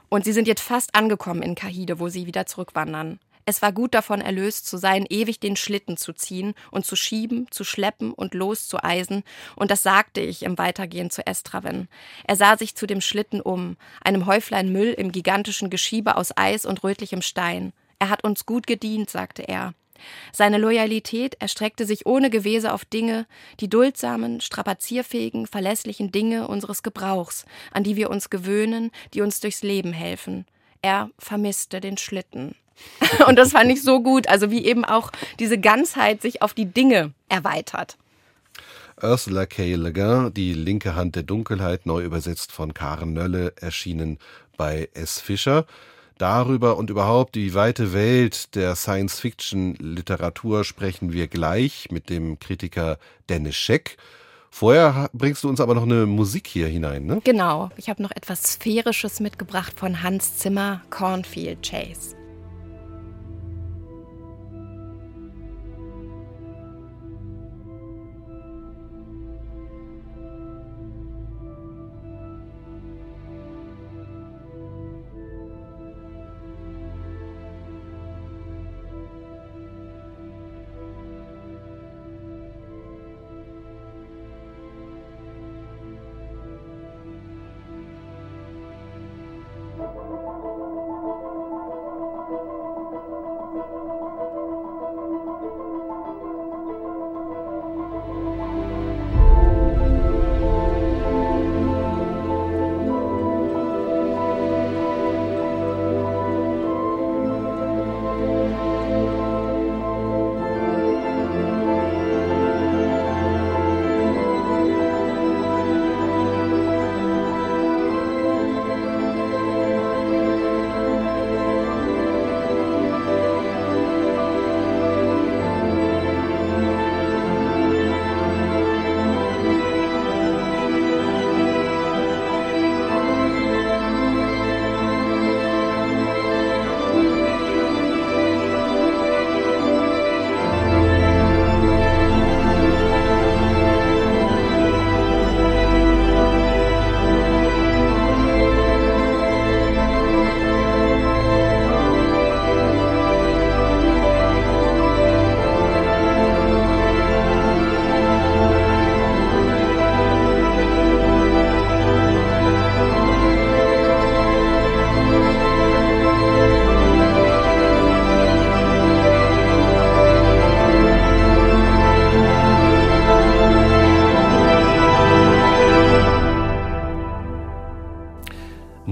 Und sie sind jetzt fast angekommen in Kahide, wo sie wieder zurückwandern. Es war gut davon erlöst zu sein, ewig den Schlitten zu ziehen und zu schieben, zu schleppen und loszueisen, und das sagte ich im Weitergehen zu Estraven. Er sah sich zu dem Schlitten um, einem Häuflein Müll im gigantischen Geschiebe aus Eis und rötlichem Stein. Er hat uns gut gedient, sagte er. Seine Loyalität erstreckte sich ohne Gewese auf Dinge, die duldsamen, strapazierfähigen, verlässlichen Dinge unseres Gebrauchs, an die wir uns gewöhnen, die uns durchs Leben helfen. Er vermisste den Schlitten. Und das fand ich so gut. Also wie eben auch diese Ganzheit sich auf die Dinge erweitert. Ursula K. Le Guin, Die linke Hand der Dunkelheit, neu übersetzt von Karen Nölle, erschienen bei S. Fischer. Darüber und überhaupt die weite Welt der Science-Fiction-Literatur sprechen wir gleich mit dem Kritiker Dennis Scheck. Vorher bringst du uns aber noch eine Musik hier hinein, ne? Genau. Ich habe noch etwas Sphärisches mitgebracht von Hans Zimmer, Cornfield Chase.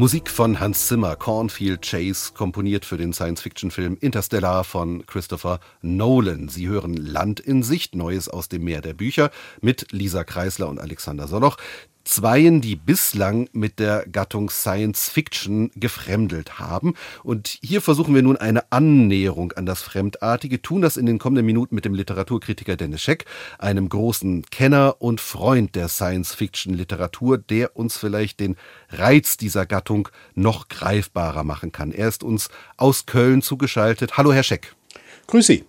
Musik von Hans Zimmer, Cornfield Chase, komponiert für den Science-Fiction-Film Interstellar von Christopher Nolan. Sie hören Land in Sicht, Neues aus dem Meer der Bücher mit Lisa Kreisler und Alexander Soloch. Zweien, die bislang mit der Gattung Science Fiction gefremdelt haben. Und hier versuchen wir nun eine Annäherung an das Fremdartige, tun das in den kommenden Minuten mit dem Literaturkritiker Dennis Scheck, einem großen Kenner und Freund der Science Fiction Literatur, der uns vielleicht den Reiz dieser Gattung noch greifbarer machen kann. Er ist uns aus Köln zugeschaltet. Hallo, Herr Scheck. Grüß Sie.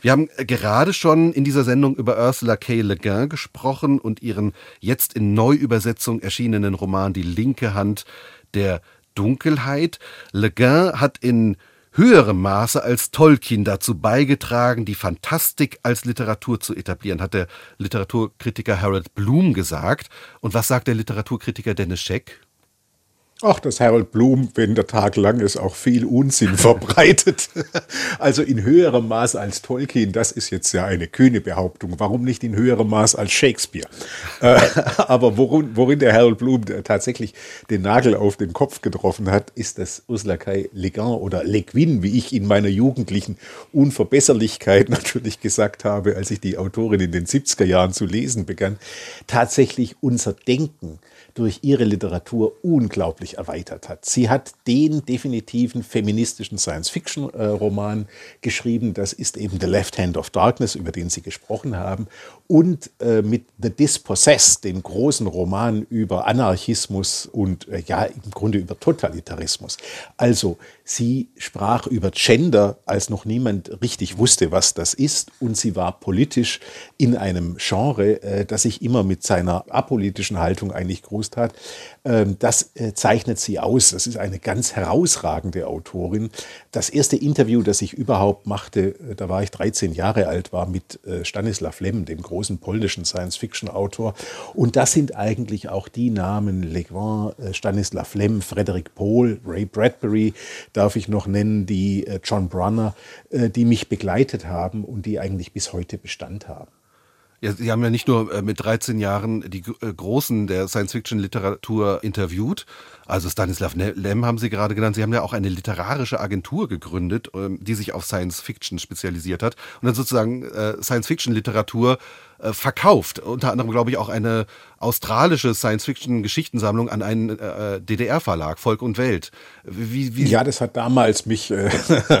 Wir haben gerade schon in dieser Sendung über Ursula K. Le Guin gesprochen und ihren jetzt in Neuübersetzung erschienenen Roman Die linke Hand der Dunkelheit. Le Guin hat in höherem Maße als Tolkien dazu beigetragen, die Fantastik als Literatur zu etablieren, hat der Literaturkritiker Harold Bloom gesagt. Und was sagt der Literaturkritiker Dennis Scheck? Ach, dass Harold Bloom, wenn der Tag lang ist, auch viel Unsinn verbreitet. Also in höherem Maß als Tolkien, das ist jetzt ja eine kühne Behauptung. Warum nicht in höherem Maß als Shakespeare? Äh, aber worin, worin der Harold Bloom tatsächlich den Nagel auf den Kopf getroffen hat, ist, dass Ursula K. Le Guin oder Le Guin, wie ich in meiner jugendlichen Unverbesserlichkeit natürlich gesagt habe, als ich die Autorin in den 70er Jahren zu lesen begann, tatsächlich unser Denken durch ihre Literatur unglaublich erweitert hat. Sie hat den definitiven feministischen Science-Fiction-Roman geschrieben, das ist eben The Left Hand of Darkness, über den Sie gesprochen haben, und äh, mit The Dispossessed, dem großen Roman über Anarchismus und äh, ja im Grunde über Totalitarismus. Also sie sprach über Gender, als noch niemand richtig wusste, was das ist, und sie war politisch in einem Genre, äh, das sich immer mit seiner apolitischen Haltung eigentlich groß tat. Ähm, das äh, zeichnet sie aus. Das ist eine ganz herausragende Autorin. Das erste Interview, das ich überhaupt machte, äh, da war ich 13 Jahre alt, war mit äh, Stanislaw Lem, dem großen polnischen Science-Fiction-Autor. Und das sind eigentlich auch die Namen Le Guin, Stanislaw Lem, Frederick Pohl, Ray Bradbury, darf ich noch nennen, die John Brunner, die mich begleitet haben und die eigentlich bis heute Bestand haben. Ja, Sie haben ja nicht nur äh, mit 13 Jahren die äh, Großen der Science-Fiction-Literatur interviewt, also Stanislav Lem haben Sie gerade genannt, Sie haben ja auch eine literarische Agentur gegründet, ähm, die sich auf Science-Fiction spezialisiert hat und dann sozusagen äh, verkauft. Unter anderem, glaube ich, auch eine australische Science-Fiction-Geschichtensammlung an einen äh, DDR-Verlag, Volk und Welt. Wie, wie ja, das hat damals mich äh,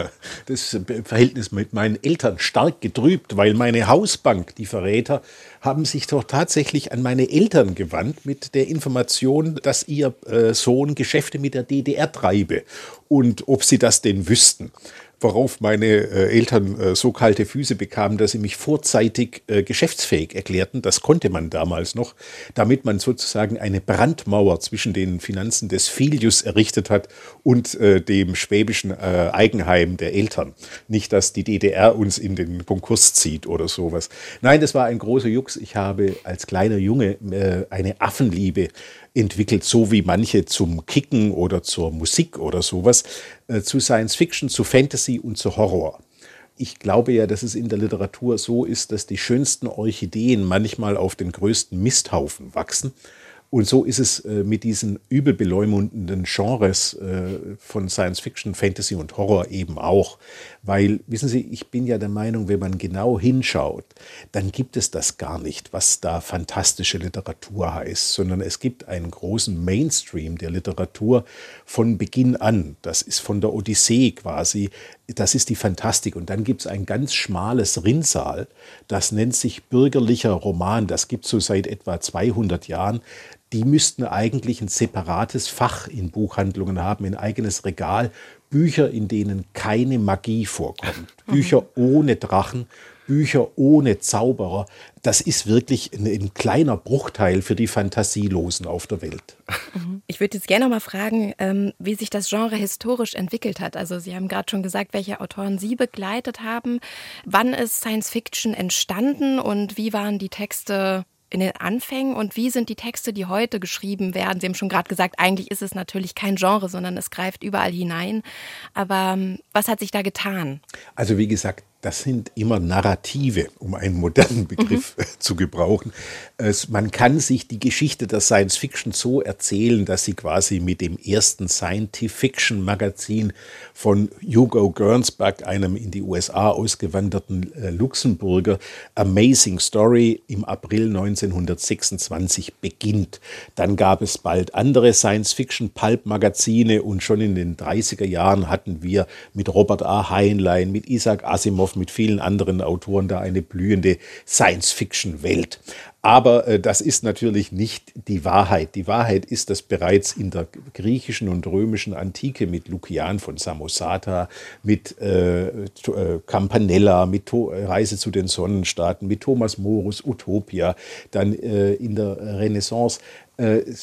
das Verhältnis mit meinen Eltern stark getrübt, weil meine Hausbank, die Verräter, haben sich doch tatsächlich an meine Eltern gewandt mit der Information, dass ihr äh, Sohn Geschäfte mit der DDR treibe und ob sie das denn wüssten worauf meine äh, Eltern äh, so kalte Füße bekamen, dass sie mich vorzeitig äh, geschäftsfähig erklärten. Das konnte man damals noch, damit man sozusagen eine Brandmauer zwischen den Finanzen des Filius errichtet hat und äh, dem schwäbischen äh, Eigenheim der Eltern. Nicht, dass die DDR uns in den Konkurs zieht oder sowas. Nein, das war ein großer Jux. Ich habe als kleiner Junge äh, eine Affenliebe entwickelt, so wie manche zum Kicken oder zur Musik oder sowas, äh, zu Science Fiction, zu Fantasy und zu Horror. Ich glaube ja, dass es in der Literatur so ist, dass die schönsten Orchideen manchmal auf den größten Misthaufen wachsen und so ist es äh, mit diesen übelbeleumundenden Genres äh, von Science Fiction, Fantasy und Horror eben auch. Weil, wissen Sie, ich bin ja der Meinung, wenn man genau hinschaut, dann gibt es das gar nicht, was da fantastische Literatur heißt, sondern es gibt einen großen Mainstream der Literatur von Beginn an. Das ist von der Odyssee quasi, das ist die Fantastik. Und dann gibt es ein ganz schmales Rinnsal, das nennt sich bürgerlicher Roman. Das gibt es so seit etwa 200 Jahren die müssten eigentlich ein separates Fach in Buchhandlungen haben, ein eigenes Regal. Bücher, in denen keine Magie vorkommt. Bücher ohne Drachen, Bücher ohne Zauberer. Das ist wirklich ein, ein, kleiner Bruchteil für die Fantasielosen auf der Welt. Ich würde jetzt gerne noch mal fragen, ähm, wie sich das Genre historisch entwickelt hat. Also Sie haben gerade schon gesagt, welche Autoren Sie begleitet haben. Wann ist Science Fiction entstanden und wie waren die Texte in den Anfängen und wie sind die Texte, die heute geschrieben werden? Sie haben schon gerade gesagt, eigentlich ist es natürlich kein Genre, sondern es greift überall hinein. Aber ähm, was hat sich da getan? Also wie gesagt, das sind immer Narrative, um einen modernen Begriff mhm. zu gebrauchen. Es, man kann sich die Geschichte der Science Fiction so erzählen, dass sie quasi mit dem ersten Science-Fiction-Magazin von Hugo Gernsback, einem in die USA ausgewanderten äh, Luxemburger, Amazing Story im April 1926 beginnt. Dann gab es bald andere Science-Fiction-Pulp-Magazine und schon in den 30er Jahren hatten wir mit Robert A. Heinlein, mit Isaac Asimov, mit vielen anderen Autoren da eine blühende Science-Fiction-Welt. Aber äh, das ist natürlich nicht die Wahrheit. Die Wahrheit ist, dass bereits in der griechischen und römischen Antike mit Lukian von Samosata, mit äh, äh Campanella, mit to Reise zu den Sonnenstaaten, mit Thomas Morus Utopia, dann äh, in der Renaissance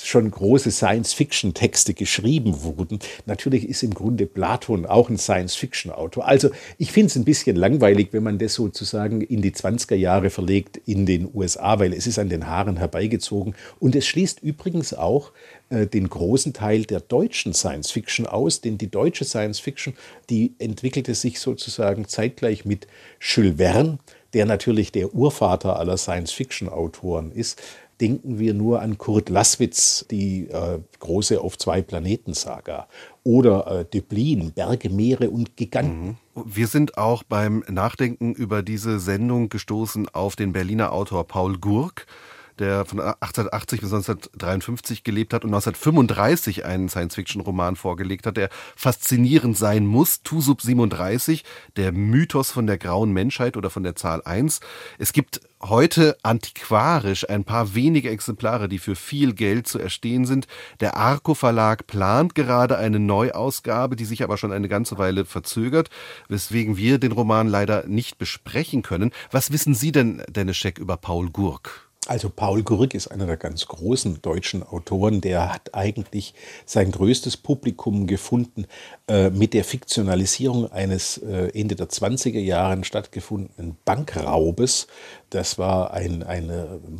schon große Science-Fiction-Texte geschrieben wurden. Natürlich ist im Grunde Platon auch ein Science-Fiction-Autor. Also ich finde es ein bisschen langweilig, wenn man das sozusagen in die 20er Jahre verlegt in den USA, weil es ist an den Haaren herbeigezogen. Und es schließt übrigens auch äh, den großen Teil der deutschen Science-Fiction aus, denn die deutsche Science-Fiction, die entwickelte sich sozusagen zeitgleich mit Jules Verne, der natürlich der Urvater aller Science-Fiction-Autoren ist denken wir nur an Kurt Laswitz, die äh, große Auf zwei Planeten Saga. Oder äh, Döblin, Berge, Meere und Giganten. Mhm. Wir sind auch beim Nachdenken über diese Sendung gestoßen auf den Berliner Autor Paul Gurk der von 1880 bis 1953 gelebt hat und 1935 einen Science-Fiction-Roman vorgelegt hat, der faszinierend sein muss. Tusub 37, der Mythos von der grauen Menschheit oder von der Zahl 1. Es gibt heute antiquarisch ein paar wenige Exemplare, die für viel Geld zu erstehen sind. Der Arco Verlag plant gerade eine Neuausgabe, die sich aber schon eine ganze Weile verzögert, weswegen wir den Roman leider nicht besprechen können. Was wissen Sie denn, Dennis Scheck, über Paul Gurk? Also Paul Gurk ist einer der ganz großen deutschen Autoren, der hat eigentlich sein größtes Publikum gefunden äh, mit der Fiktionalisierung eines äh, Ende der 20er Jahren stattgefundenen Bankraubes. Das war ein, ein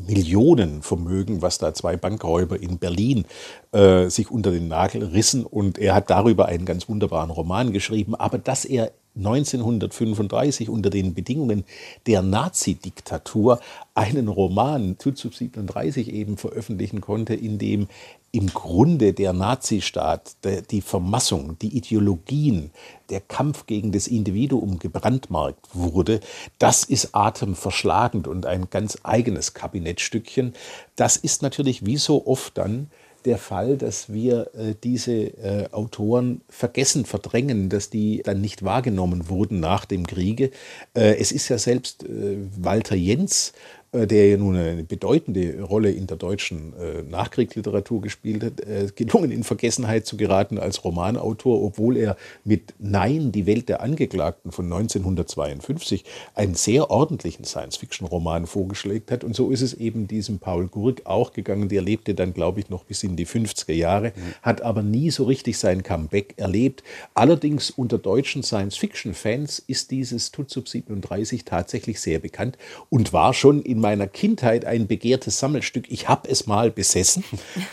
Millionenvermögen, was da zwei Bankräuber in Berlin äh, sich unter den Nagel rissen und er hat darüber einen ganz wunderbaren Roman geschrieben, aber dass er 1935 unter den Bedingungen der Nazi-Diktatur einen Roman, Zuzug 37 eben veröffentlichen konnte, in dem im Grunde der Nazistaat, die Vermassung, die Ideologien, der Kampf gegen das Individuum gebrandmarkt wurde, das ist atemverschlagend und ein ganz eigenes Kabinettstückchen. Das ist natürlich wie so oft dann der Fall, dass wir äh, diese äh, Autoren vergessen, verdrängen, dass die dann nicht wahrgenommen wurden nach dem Kriege. Äh, es ist ja selbst äh, Walter Jens der ja nun eine bedeutende Rolle in der deutschen äh, Nachkriegsliteratur gespielt hat, äh, gelungen in Vergessenheit zu geraten als Romanautor, obwohl er mit Nein, die Welt der Angeklagten von 1952 einen sehr ordentlichen Science-Fiction-Roman vorgeschlägt hat. Und so ist es eben diesem Paul Gurk auch gegangen. Der lebte dann, glaube ich, noch bis in die 50er Jahre, mhm. hat aber nie so richtig sein Comeback erlebt. Allerdings unter deutschen Science-Fiction-Fans ist dieses Tutsub 37 tatsächlich sehr bekannt und war schon in meiner Kindheit ein begehrtes Sammelstück. Ich habe es mal besessen,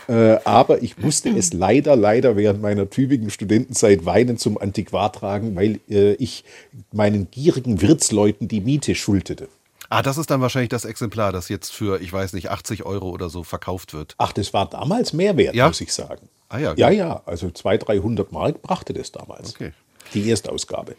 äh, aber ich musste es leider, leider während meiner Tübingen Studentenzeit weinend zum Antiquar tragen, weil äh, ich meinen gierigen Wirtsleuten die Miete schuldete. Ah, das ist dann wahrscheinlich das Exemplar, das jetzt für, ich weiß nicht, 80 Euro oder so verkauft wird. Ach, das war damals mehr wert, ja? muss ich sagen. Ah, ja, ja, ja, also 200, 300 Mark brachte das damals. Okay. Die Erstausgabe.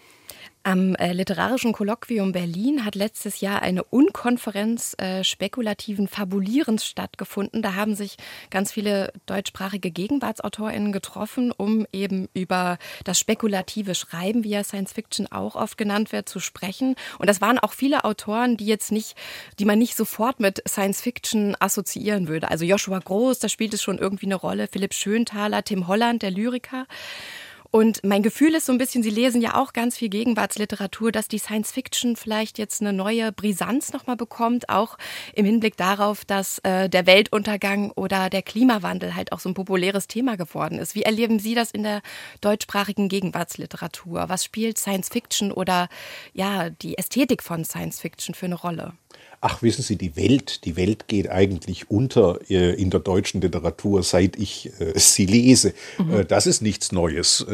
Am äh, Literarischen Kolloquium Berlin hat letztes Jahr eine Unkonferenz äh, spekulativen Fabulierens stattgefunden. Da haben sich ganz viele deutschsprachige GegenwartsautorInnen getroffen, um eben über das spekulative Schreiben, wie ja Science Fiction auch oft genannt wird, zu sprechen. Und das waren auch viele Autoren, die jetzt nicht, die man nicht sofort mit Science Fiction assoziieren würde. Also Joshua Groß, da spielt es schon irgendwie eine Rolle, Philipp Schönthaler, Tim Holland, der Lyriker. Und mein Gefühl ist so ein bisschen, Sie lesen ja auch ganz viel Gegenwartsliteratur, dass die Science Fiction vielleicht jetzt eine neue Brisanz nochmal bekommt, auch im Hinblick darauf, dass äh, der Weltuntergang oder der Klimawandel halt auch so ein populäres Thema geworden ist. Wie erleben Sie das in der deutschsprachigen Gegenwartsliteratur? Was spielt Science Fiction oder ja, die Ästhetik von Science Fiction für eine Rolle? Ach wissen Sie, die Welt, die Welt geht eigentlich unter äh, in der deutschen Literatur, seit ich äh, sie lese. Mhm. Äh, das ist nichts Neues.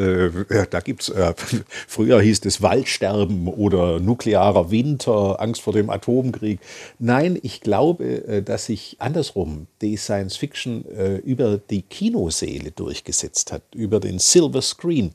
Da gibt's äh, früher hieß es Waldsterben oder nuklearer Winter, Angst vor dem Atomkrieg. Nein, ich glaube, dass sich andersrum die Science Fiction über die Kinoseele durchgesetzt hat, über den Silver Screen.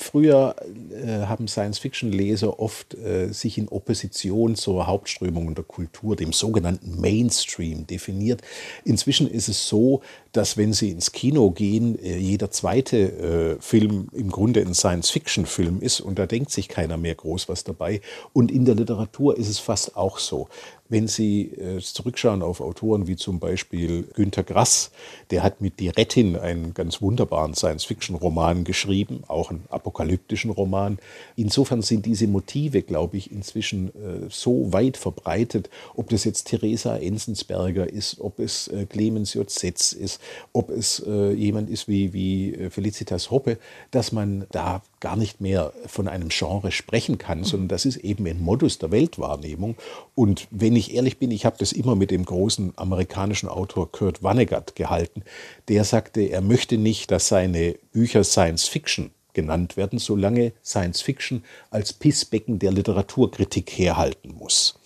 Früher äh, haben Science-Fiction-Leser oft äh, sich in Opposition zur Hauptströmung der Kultur, dem sogenannten Mainstream, definiert. Inzwischen ist es so, dass wenn Sie ins Kino gehen, äh, jeder zweite äh, Film im Grunde ein Science-Fiction-Film ist und da denkt sich keiner mehr groß was dabei. Und in der Literatur ist es fast auch so. Wenn Sie äh, zurückschauen auf Autoren wie zum Beispiel Günter Grass, der hat mit Die Rettin einen ganz wunderbaren Science-Fiction-Roman geschrieben, auch einen apokalyptischen Roman. Insofern sind diese Motive, glaube ich, inzwischen äh, so weit verbreitet, ob das jetzt Theresa Enzensberger ist, ob es äh, Clemens J. Setz ist, ob es äh, jemand ist wie, wie äh, Felicitas Hoppe, dass man da gar nicht mehr von einem Genre sprechen kann, sondern das ist eben ein Modus der Weltwahrnehmung. Und wenn ich ehrlich bin, ich habe das immer mit dem großen amerikanischen Autor Kurt Vonnegut gehalten, der sagte, er möchte nicht, dass seine Bücher Science Fiction genannt werden, solange Science Fiction als Pissbecken der Literaturkritik herhalten muss.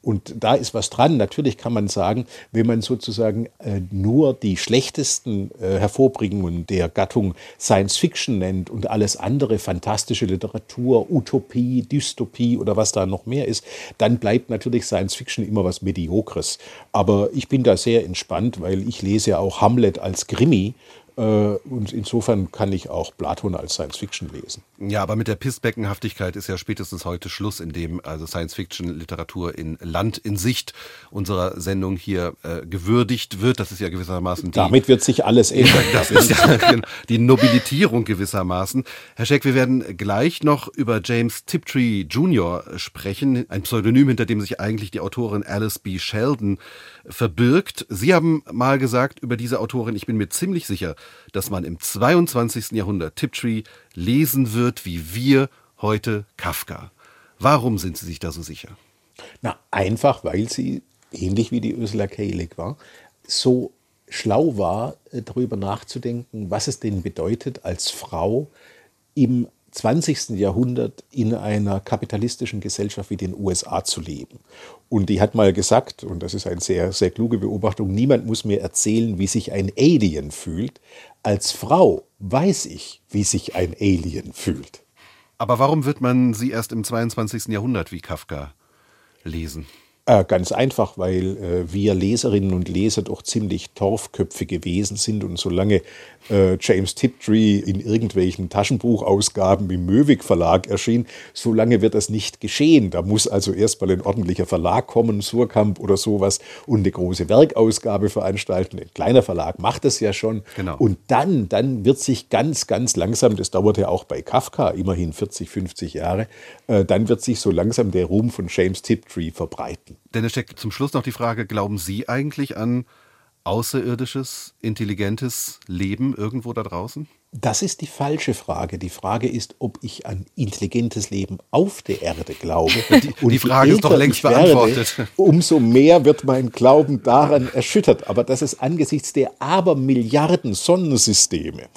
Und da ist was dran. Natürlich kann man sagen, wenn man sozusagen äh, nur die schlechtesten äh, Hervorbringungen der Gattung Science Fiction nennt und alles andere fantastische Literatur, Utopie, Dystopie oder was da noch mehr ist, dann bleibt natürlich Science Fiction immer was Mediokres. Aber ich bin da sehr entspannt, weil ich lese ja auch Hamlet als äh, und insofern kann ich auch Platon als Science Fiction lesen. Ja, aber mit der Pissbeckenhaftigkeit ist ja spätestens heute Schluss, in dem also Science Fiction Literatur in Land in Sicht unserer Sendung hier äh, gewürdigt wird. Das ist ja gewissermaßen die, Damit wird sich alles ändern. das ist ja die Nobilitierung gewissermaßen. Herr Scheck, wir werden gleich noch über James Tiptree Jr. sprechen, ein Pseudonym, hinter dem sich eigentlich die Autorin Alice B. Sheldon verbirgt. Sie haben mal gesagt über diese Autorin, ich bin mir ziemlich sicher, dass man im 22. Jahrhundert Tiptree lesen wird, wie wir heute Kafka. Warum sind Sie sich da so sicher? Na, einfach, weil sie, ähnlich wie die Ursula K. Le war, so schlau war, äh, darüber nachzudenken, was es denn bedeutet, als Frau im 20. Jahrhundert in einer kapitalistischen Gesellschaft wie den USA zu leben. Und die hat mal gesagt, und das ist eine sehr, sehr kluge Beobachtung, niemand muss mir erzählen, wie sich ein Alien fühlt. Als Frau weiß ich, wie sich ein Alien fühlt. Aber warum wird man sie erst im 22. Jahrhundert wie Kafka lesen? Äh, ganz einfach, weil äh, wir Leserinnen und Leser doch ziemlich torfköpfige Wesen sind und solange äh, James Tiptree in irgendwelchen Taschenbuchausgaben im Möwig Verlag erschien, solange wird das nicht geschehen. Da muss also erstmal ein ordentlicher Verlag kommen, Surkamp oder sowas, und eine große Werkausgabe veranstalten. Ein kleiner Verlag macht das ja schon. Genau. Und dann, dann wird sich ganz, ganz langsam, das dauert ja auch bei Kafka immerhin 40, 50 Jahre, äh, dann wird sich so langsam der Ruhm von James Tiptree verbreiten. Dennis steckt zum Schluss noch die Frage, glauben Sie eigentlich an außerirdisches, intelligentes Leben irgendwo da draußen? Das ist die falsche Frage. Die Frage ist, ob ich an intelligentes Leben auf der Erde glaube. Die, Und die Frage ist doch längst beantwortet. Werde, umso mehr wird mein Glauben daran erschüttert. Aber dass es angesichts der Abermilliarden Sonnensysteme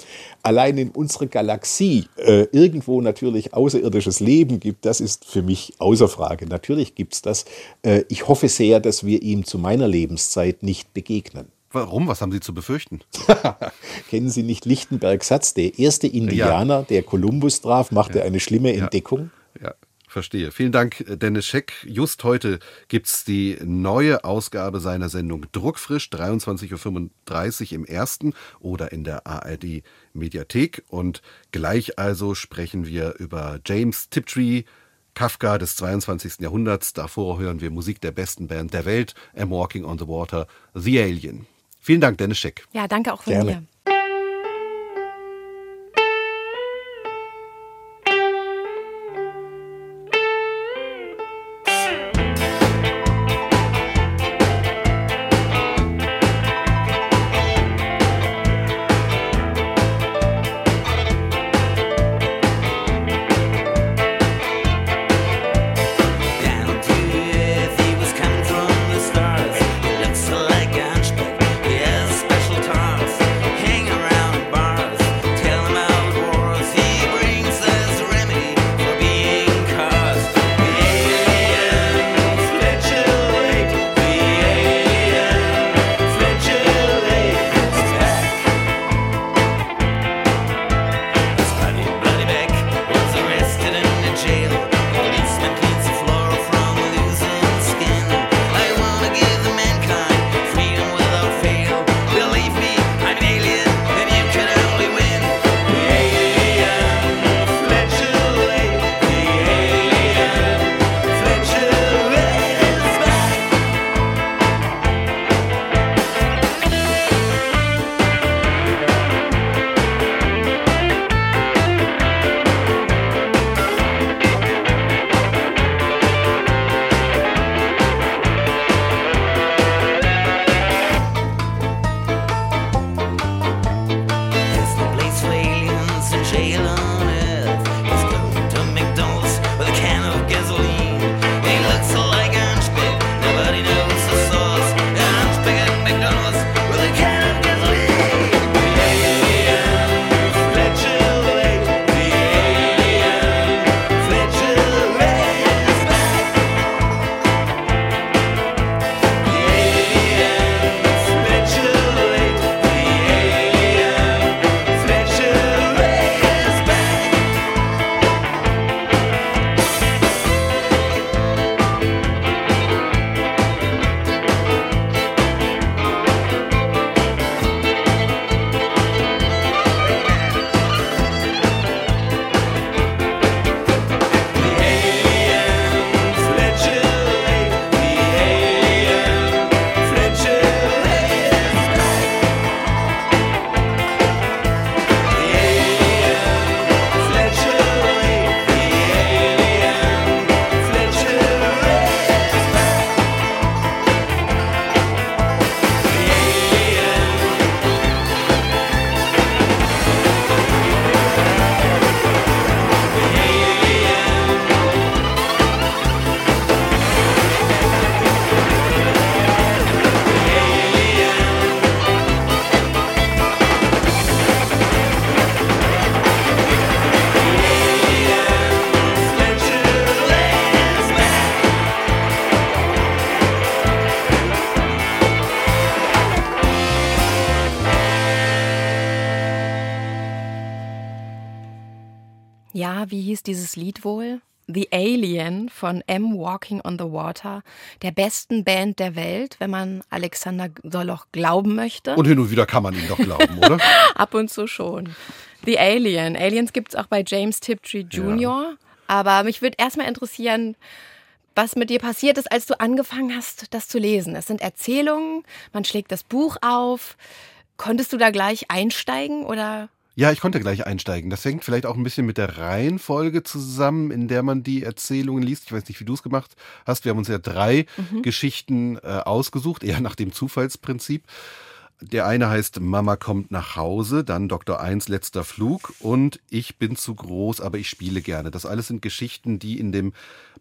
allein in unserer Galaxie äh, irgendwo natürlich außerirdisches Leben gibt, das ist für mich außer Frage. Natürlich gibt es das. Äh, ich hoffe sehr, dass wir ihm zu meiner Lebenszeit nicht begegnen. Warum? Was haben Sie zu befürchten? Kennen Sie nicht Lichtenberg Satz? Der erste Indianer, ja. der Kolumbus traf, machte ja. eine schlimme Entdeckung. Ja. Verstehe. Vielen Dank, Dennis Scheck. Just heute gibt es die neue Ausgabe seiner Sendung Druckfrisch, 23.35 Uhr im ersten oder in der ARD Mediathek. Und gleich also sprechen wir über James Tiptree, Kafka des 22. Jahrhunderts. Davor hören wir Musik der besten Band der Welt, I'm Walking on the Water, The Alien. Vielen Dank, Dennis Schick. Ja, danke auch von Gerne. mir. Wie hieß dieses Lied wohl? The Alien von M Walking on the Water, der besten Band der Welt, wenn man Alexander Soloch glauben möchte. Und hin und wieder kann man ihm doch glauben, oder? Ab und zu schon. The Alien. Aliens gibt es auch bei James Tiptree Jr. Ja. Aber mich würde erstmal interessieren, was mit dir passiert ist, als du angefangen hast, das zu lesen. Es sind Erzählungen, man schlägt das Buch auf. Konntest du da gleich einsteigen oder ja, ich konnte gleich einsteigen. Das hängt vielleicht auch ein bisschen mit der Reihenfolge zusammen, in der man die Erzählungen liest. Ich weiß nicht, wie du es gemacht hast. Wir haben uns ja drei mhm. Geschichten äh, ausgesucht, eher nach dem Zufallsprinzip. Der eine heißt Mama kommt nach Hause, dann Dr. Eins letzter Flug und Ich bin zu groß, aber ich spiele gerne. Das alles sind Geschichten, die in dem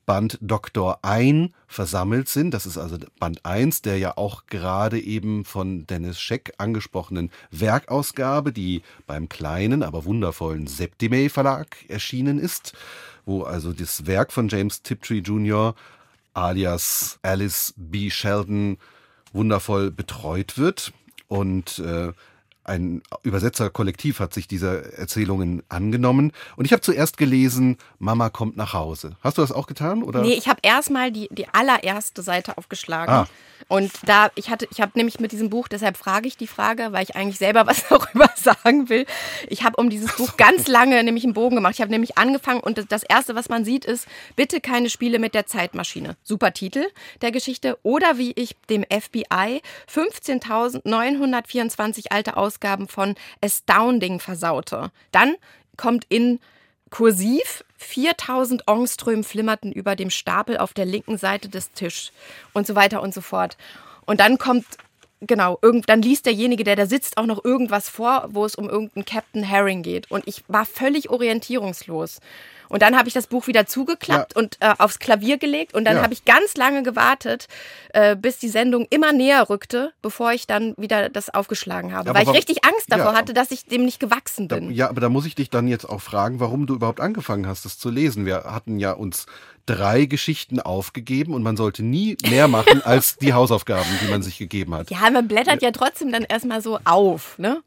Band Dr. Ein versammelt sind. Das ist also Band 1, der ja auch gerade eben von Dennis Scheck angesprochenen Werkausgabe, die beim kleinen, aber wundervollen Septime Verlag erschienen ist, wo also das Werk von James Tiptree Jr. alias Alice B. Sheldon wundervoll betreut wird. Und äh, ein Übersetzerkollektiv hat sich dieser Erzählungen angenommen. Und ich habe zuerst gelesen, Mama kommt nach Hause. Hast du das auch getan? Oder? Nee, ich habe erstmal die, die allererste Seite aufgeschlagen. Ah. Und da, ich hatte, ich habe nämlich mit diesem Buch, deshalb frage ich die Frage, weil ich eigentlich selber was darüber sagen will. Ich habe um dieses Buch ganz lange nämlich einen Bogen gemacht. Ich habe nämlich angefangen und das erste, was man sieht, ist, bitte keine Spiele mit der Zeitmaschine. Super Titel der Geschichte. Oder wie ich dem FBI 15.924 alte Ausgaben Ausgaben von Astounding versaute. Dann kommt in Kursiv 4000 Ångström flimmerten über dem Stapel auf der linken Seite des Tisches und so weiter und so fort. Und dann kommt genau, irgend, dann liest derjenige, der da sitzt, auch noch irgendwas vor, wo es um irgendeinen Captain Herring geht. Und ich war völlig orientierungslos. Und dann habe ich das Buch wieder zugeklappt ja. und äh, aufs Klavier gelegt. Und dann ja. habe ich ganz lange gewartet, äh, bis die Sendung immer näher rückte, bevor ich dann wieder das aufgeschlagen habe. Ja, weil ich richtig Angst davor hatte, dass ich dem nicht gewachsen bin. Da, ja, aber da muss ich dich dann jetzt auch fragen, warum du überhaupt angefangen hast, das zu lesen. Wir hatten ja uns drei Geschichten aufgegeben und man sollte nie mehr machen als die Hausaufgaben, die man sich gegeben hat. Ja, man blättert ja trotzdem dann erstmal so auf, ne?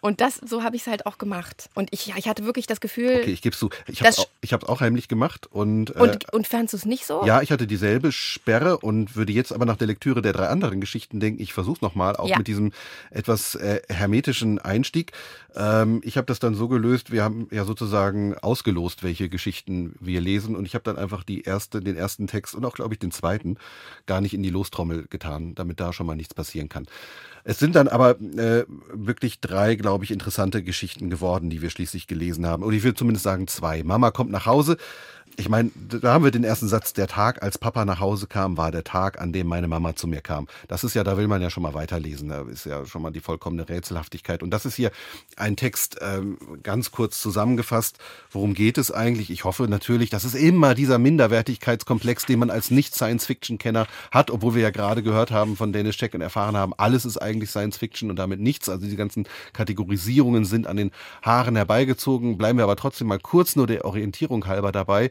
Und das, so habe ich es halt auch gemacht. Und ich, ja, ich hatte wirklich das Gefühl. Okay, ich gebe zu. Ich habe es auch, auch, heimlich gemacht. Und, äh, und, und fandst du es nicht so? Ja, ich hatte dieselbe Sperre und würde jetzt aber nach der Lektüre der drei anderen Geschichten denken, ich versuche nochmal, auch ja. mit diesem etwas äh, hermetischen Einstieg. Ähm, ich habe das dann so gelöst, wir haben ja sozusagen ausgelost, welche Geschichten wir lesen. Und ich habe dann einfach die erste, den ersten Text und auch, glaube ich, den zweiten gar nicht in die Lostrommel getan, damit da schon mal nichts passieren kann. Es sind dann aber äh, wirklich drei, glaube ich, interessante Geschichten geworden, die wir schließlich gelesen haben. Und ich will zumindest sagen zwei. Mama kommt nach Hause ich meine, da haben wir den ersten Satz, der Tag, als Papa nach Hause kam, war der Tag, an dem meine Mama zu mir kam. Das ist ja, da will man ja schon mal weiterlesen. Da ist ja schon mal die vollkommene Rätselhaftigkeit. Und das ist hier ein Text, ähm, ganz kurz zusammengefasst. Worum geht es eigentlich? Ich hoffe natürlich, das ist immer dieser Minderwertigkeitskomplex, den man als Nicht-Science-Fiction-Kenner hat, obwohl wir ja gerade gehört haben von Dennis Check und erfahren haben, alles ist eigentlich Science-Fiction und damit nichts. Also diese ganzen Kategorisierungen sind an den Haaren herbeigezogen. Bleiben wir aber trotzdem mal kurz nur der Orientierung halber dabei.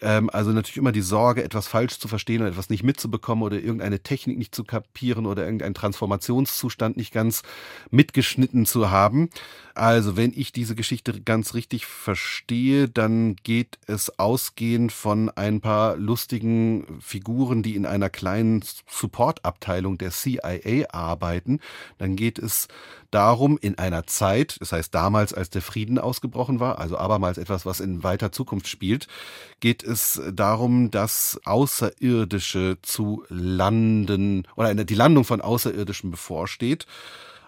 Ähm, also natürlich immer die Sorge, etwas falsch zu verstehen oder etwas nicht mitzubekommen oder irgendeine Technik nicht zu kapieren oder irgendeinen Transformationszustand nicht ganz mitgeschnitten zu haben. Also wenn ich diese Geschichte ganz richtig verstehe, dann geht es ausgehend von ein paar lustigen Figuren, die in einer kleinen Supportabteilung der CIA arbeiten. Dann geht es darum, in einer Zeit, das heißt damals, als der Frieden ausgebrochen war, also abermals etwas, was in weiter Zukunft spielt, geht es darum, dass Außerirdische zu landen oder die Landung von Außerirdischen bevorsteht.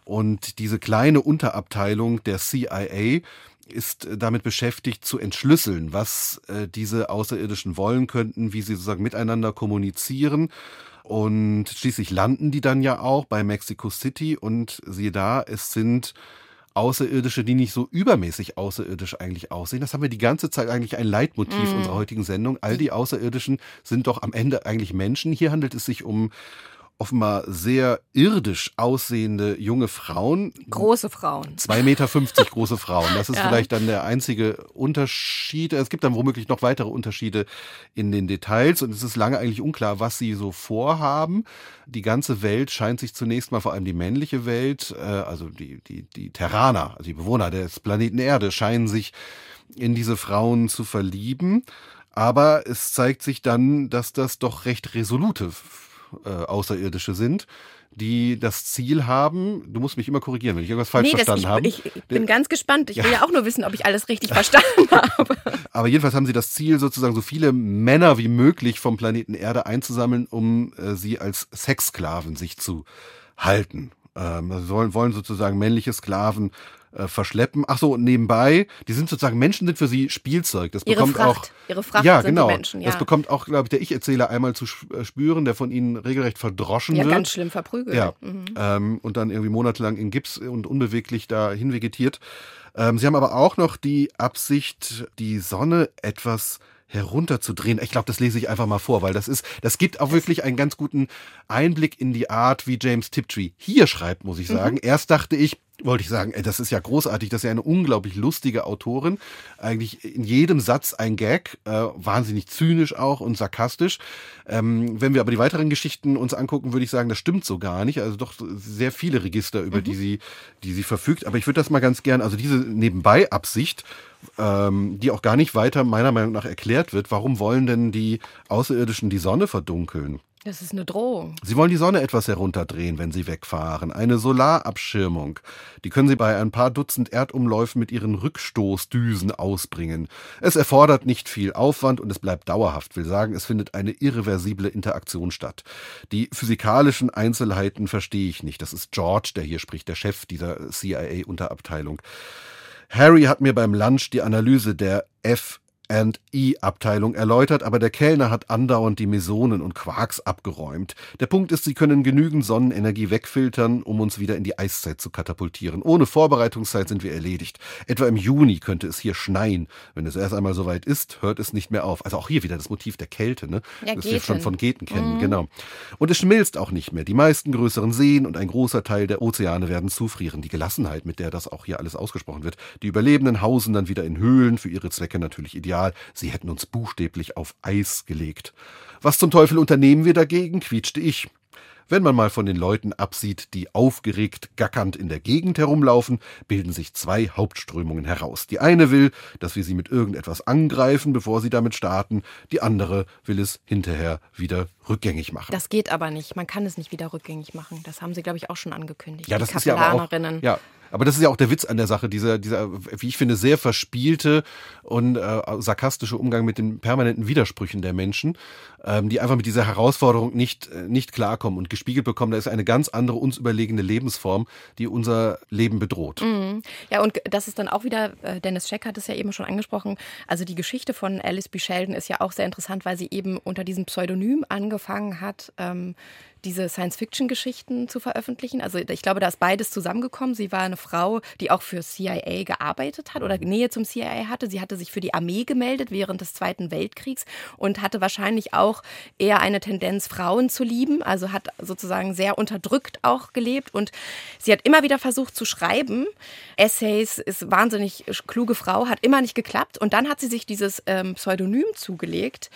Und diese kleine Unterabteilung der CIA ist damit beschäftigt zu entschlüsseln, was äh, diese Außerirdischen wollen könnten, wie sie sozusagen miteinander kommunizieren. Und schließlich landen die dann ja auch bei Mexico City und siehe da, es sind Außerirdische, die nicht so übermäßig außerirdisch eigentlich aussehen. Das haben wir die ganze Zeit eigentlich ein Leitmotiv mm. unserer heutigen Sendung. All die Außerirdischen sind doch am Ende eigentlich Menschen. Hier handelt es sich um offenbar sehr irdisch aussehende junge Frauen. Große Frauen. Zwei Meter fünfzig große Frauen. Das ist ja. vielleicht dann der einzige Unterschied. Es gibt dann womöglich noch weitere Unterschiede in den Details und es ist lange eigentlich unklar, was sie so vorhaben. Die ganze Welt scheint sich zunächst mal, vor allem die männliche Welt, äh, also die, die, die Terraner, also die Bewohner des Planeten Erde, scheinen sich in diese Frauen zu verlieben. Aber es zeigt sich dann, dass das doch recht resolute äh, Außerirdische sind, die das Ziel haben, du musst mich immer korrigieren, wenn ich irgendwas falsch nee, verstanden habe. Ich, ich bin ganz gespannt. Ich will ja auch nur wissen, ob ich alles richtig verstanden habe. Aber jedenfalls haben sie das Ziel, sozusagen so viele Männer wie möglich vom Planeten Erde einzusammeln, um äh, sie als Sexsklaven sich zu halten. Ähm, also wollen, wollen sozusagen männliche Sklaven äh, verschleppen. Ach so, nebenbei, die sind sozusagen, Menschen sind für sie Spielzeug. Das ihre bekommt Fracht, auch, ihre Fracht ja, sind genau. die Menschen, ja. Das bekommt auch, glaube ich, der Ich-Erzähler einmal zu äh, spüren, der von ihnen regelrecht verdroschen ja, wird. ganz schlimm verprügelt. Ja, mhm. ähm, und dann irgendwie monatelang in Gips und unbeweglich da hinvegetiert. Ähm, sie haben aber auch noch die Absicht, die Sonne etwas herunterzudrehen. Ich glaube, das lese ich einfach mal vor, weil das ist, das gibt auch wirklich einen ganz guten Einblick in die Art, wie James Tiptree hier schreibt, muss ich mhm. sagen. Mhm. Erst dachte ich, wollte ich sagen, ey, das ist ja großartig, das ist ja eine unglaublich lustige Autorin. Eigentlich in jedem Satz ein Gag, äh, wahnsinnig zynisch auch und sarkastisch. Ähm, wenn wir aber die weiteren Geschichten uns angucken, würde ich sagen, das stimmt so gar nicht. Also doch sehr viele Register, über mhm. die sie, die sie verfügt. Aber ich würde das mal ganz gern, also diese Nebenbei-Absicht, ähm, die auch gar nicht weiter meiner Meinung nach erklärt wird. Warum wollen denn die Außerirdischen die Sonne verdunkeln? Das ist eine Drohung. Sie wollen die Sonne etwas herunterdrehen, wenn Sie wegfahren. Eine Solarabschirmung. Die können Sie bei ein paar Dutzend Erdumläufen mit Ihren Rückstoßdüsen ausbringen. Es erfordert nicht viel Aufwand und es bleibt dauerhaft. Will sagen, es findet eine irreversible Interaktion statt. Die physikalischen Einzelheiten verstehe ich nicht. Das ist George, der hier spricht, der Chef dieser CIA-Unterabteilung. Harry hat mir beim Lunch die Analyse der F E-Abteilung erläutert, aber der Kellner hat andauernd die Mesonen und Quarks abgeräumt. Der Punkt ist, sie können genügend Sonnenenergie wegfiltern, um uns wieder in die Eiszeit zu katapultieren. Ohne Vorbereitungszeit sind wir erledigt. Etwa im Juni könnte es hier schneien. Wenn es erst einmal soweit ist, hört es nicht mehr auf. Also auch hier wieder das Motiv der Kälte, ne? Ja, das wir schon von Geten kennen, mhm. genau. Und es schmilzt auch nicht mehr. Die meisten größeren Seen und ein großer Teil der Ozeane werden zufrieren. Die Gelassenheit, mit der das auch hier alles ausgesprochen wird. Die Überlebenden hausen dann wieder in Höhlen, für ihre Zwecke natürlich ideal Material, sie hätten uns buchstäblich auf Eis gelegt. Was zum Teufel unternehmen wir dagegen? quietschte ich. Wenn man mal von den Leuten absieht, die aufgeregt gackernd in der Gegend herumlaufen, bilden sich zwei Hauptströmungen heraus. Die eine will, dass wir sie mit irgendetwas angreifen, bevor sie damit starten. Die andere will es hinterher wieder rückgängig machen. Das geht aber nicht. Man kann es nicht wieder rückgängig machen. Das haben sie, glaube ich, auch schon angekündigt. Ja, das ist ja aber auch, ja, aber das ist ja auch der Witz an der Sache, dieser, dieser, wie ich finde, sehr verspielte und äh, sarkastische Umgang mit den permanenten Widersprüchen der Menschen, ähm, die einfach mit dieser Herausforderung nicht, äh, nicht klarkommen und gespiegelt bekommen. Da ist eine ganz andere, uns überlegene Lebensform, die unser Leben bedroht. Mhm. Ja, und das ist dann auch wieder, äh, Dennis Scheck hat es ja eben schon angesprochen, also die Geschichte von Alice B. Sheldon ist ja auch sehr interessant, weil sie eben unter diesem Pseudonym angefangen hat, ähm, diese Science-Fiction-Geschichten zu veröffentlichen. Also ich glaube, da ist beides zusammengekommen. Sie war eine Frau, die auch für CIA gearbeitet hat oder Nähe zum CIA hatte. Sie hatte sich für die Armee gemeldet während des Zweiten Weltkriegs und hatte wahrscheinlich auch eher eine Tendenz, Frauen zu lieben. Also hat sozusagen sehr unterdrückt auch gelebt und sie hat immer wieder versucht zu schreiben. Essays, ist wahnsinnig kluge Frau, hat immer nicht geklappt und dann hat sie sich dieses ähm, Pseudonym zugelegt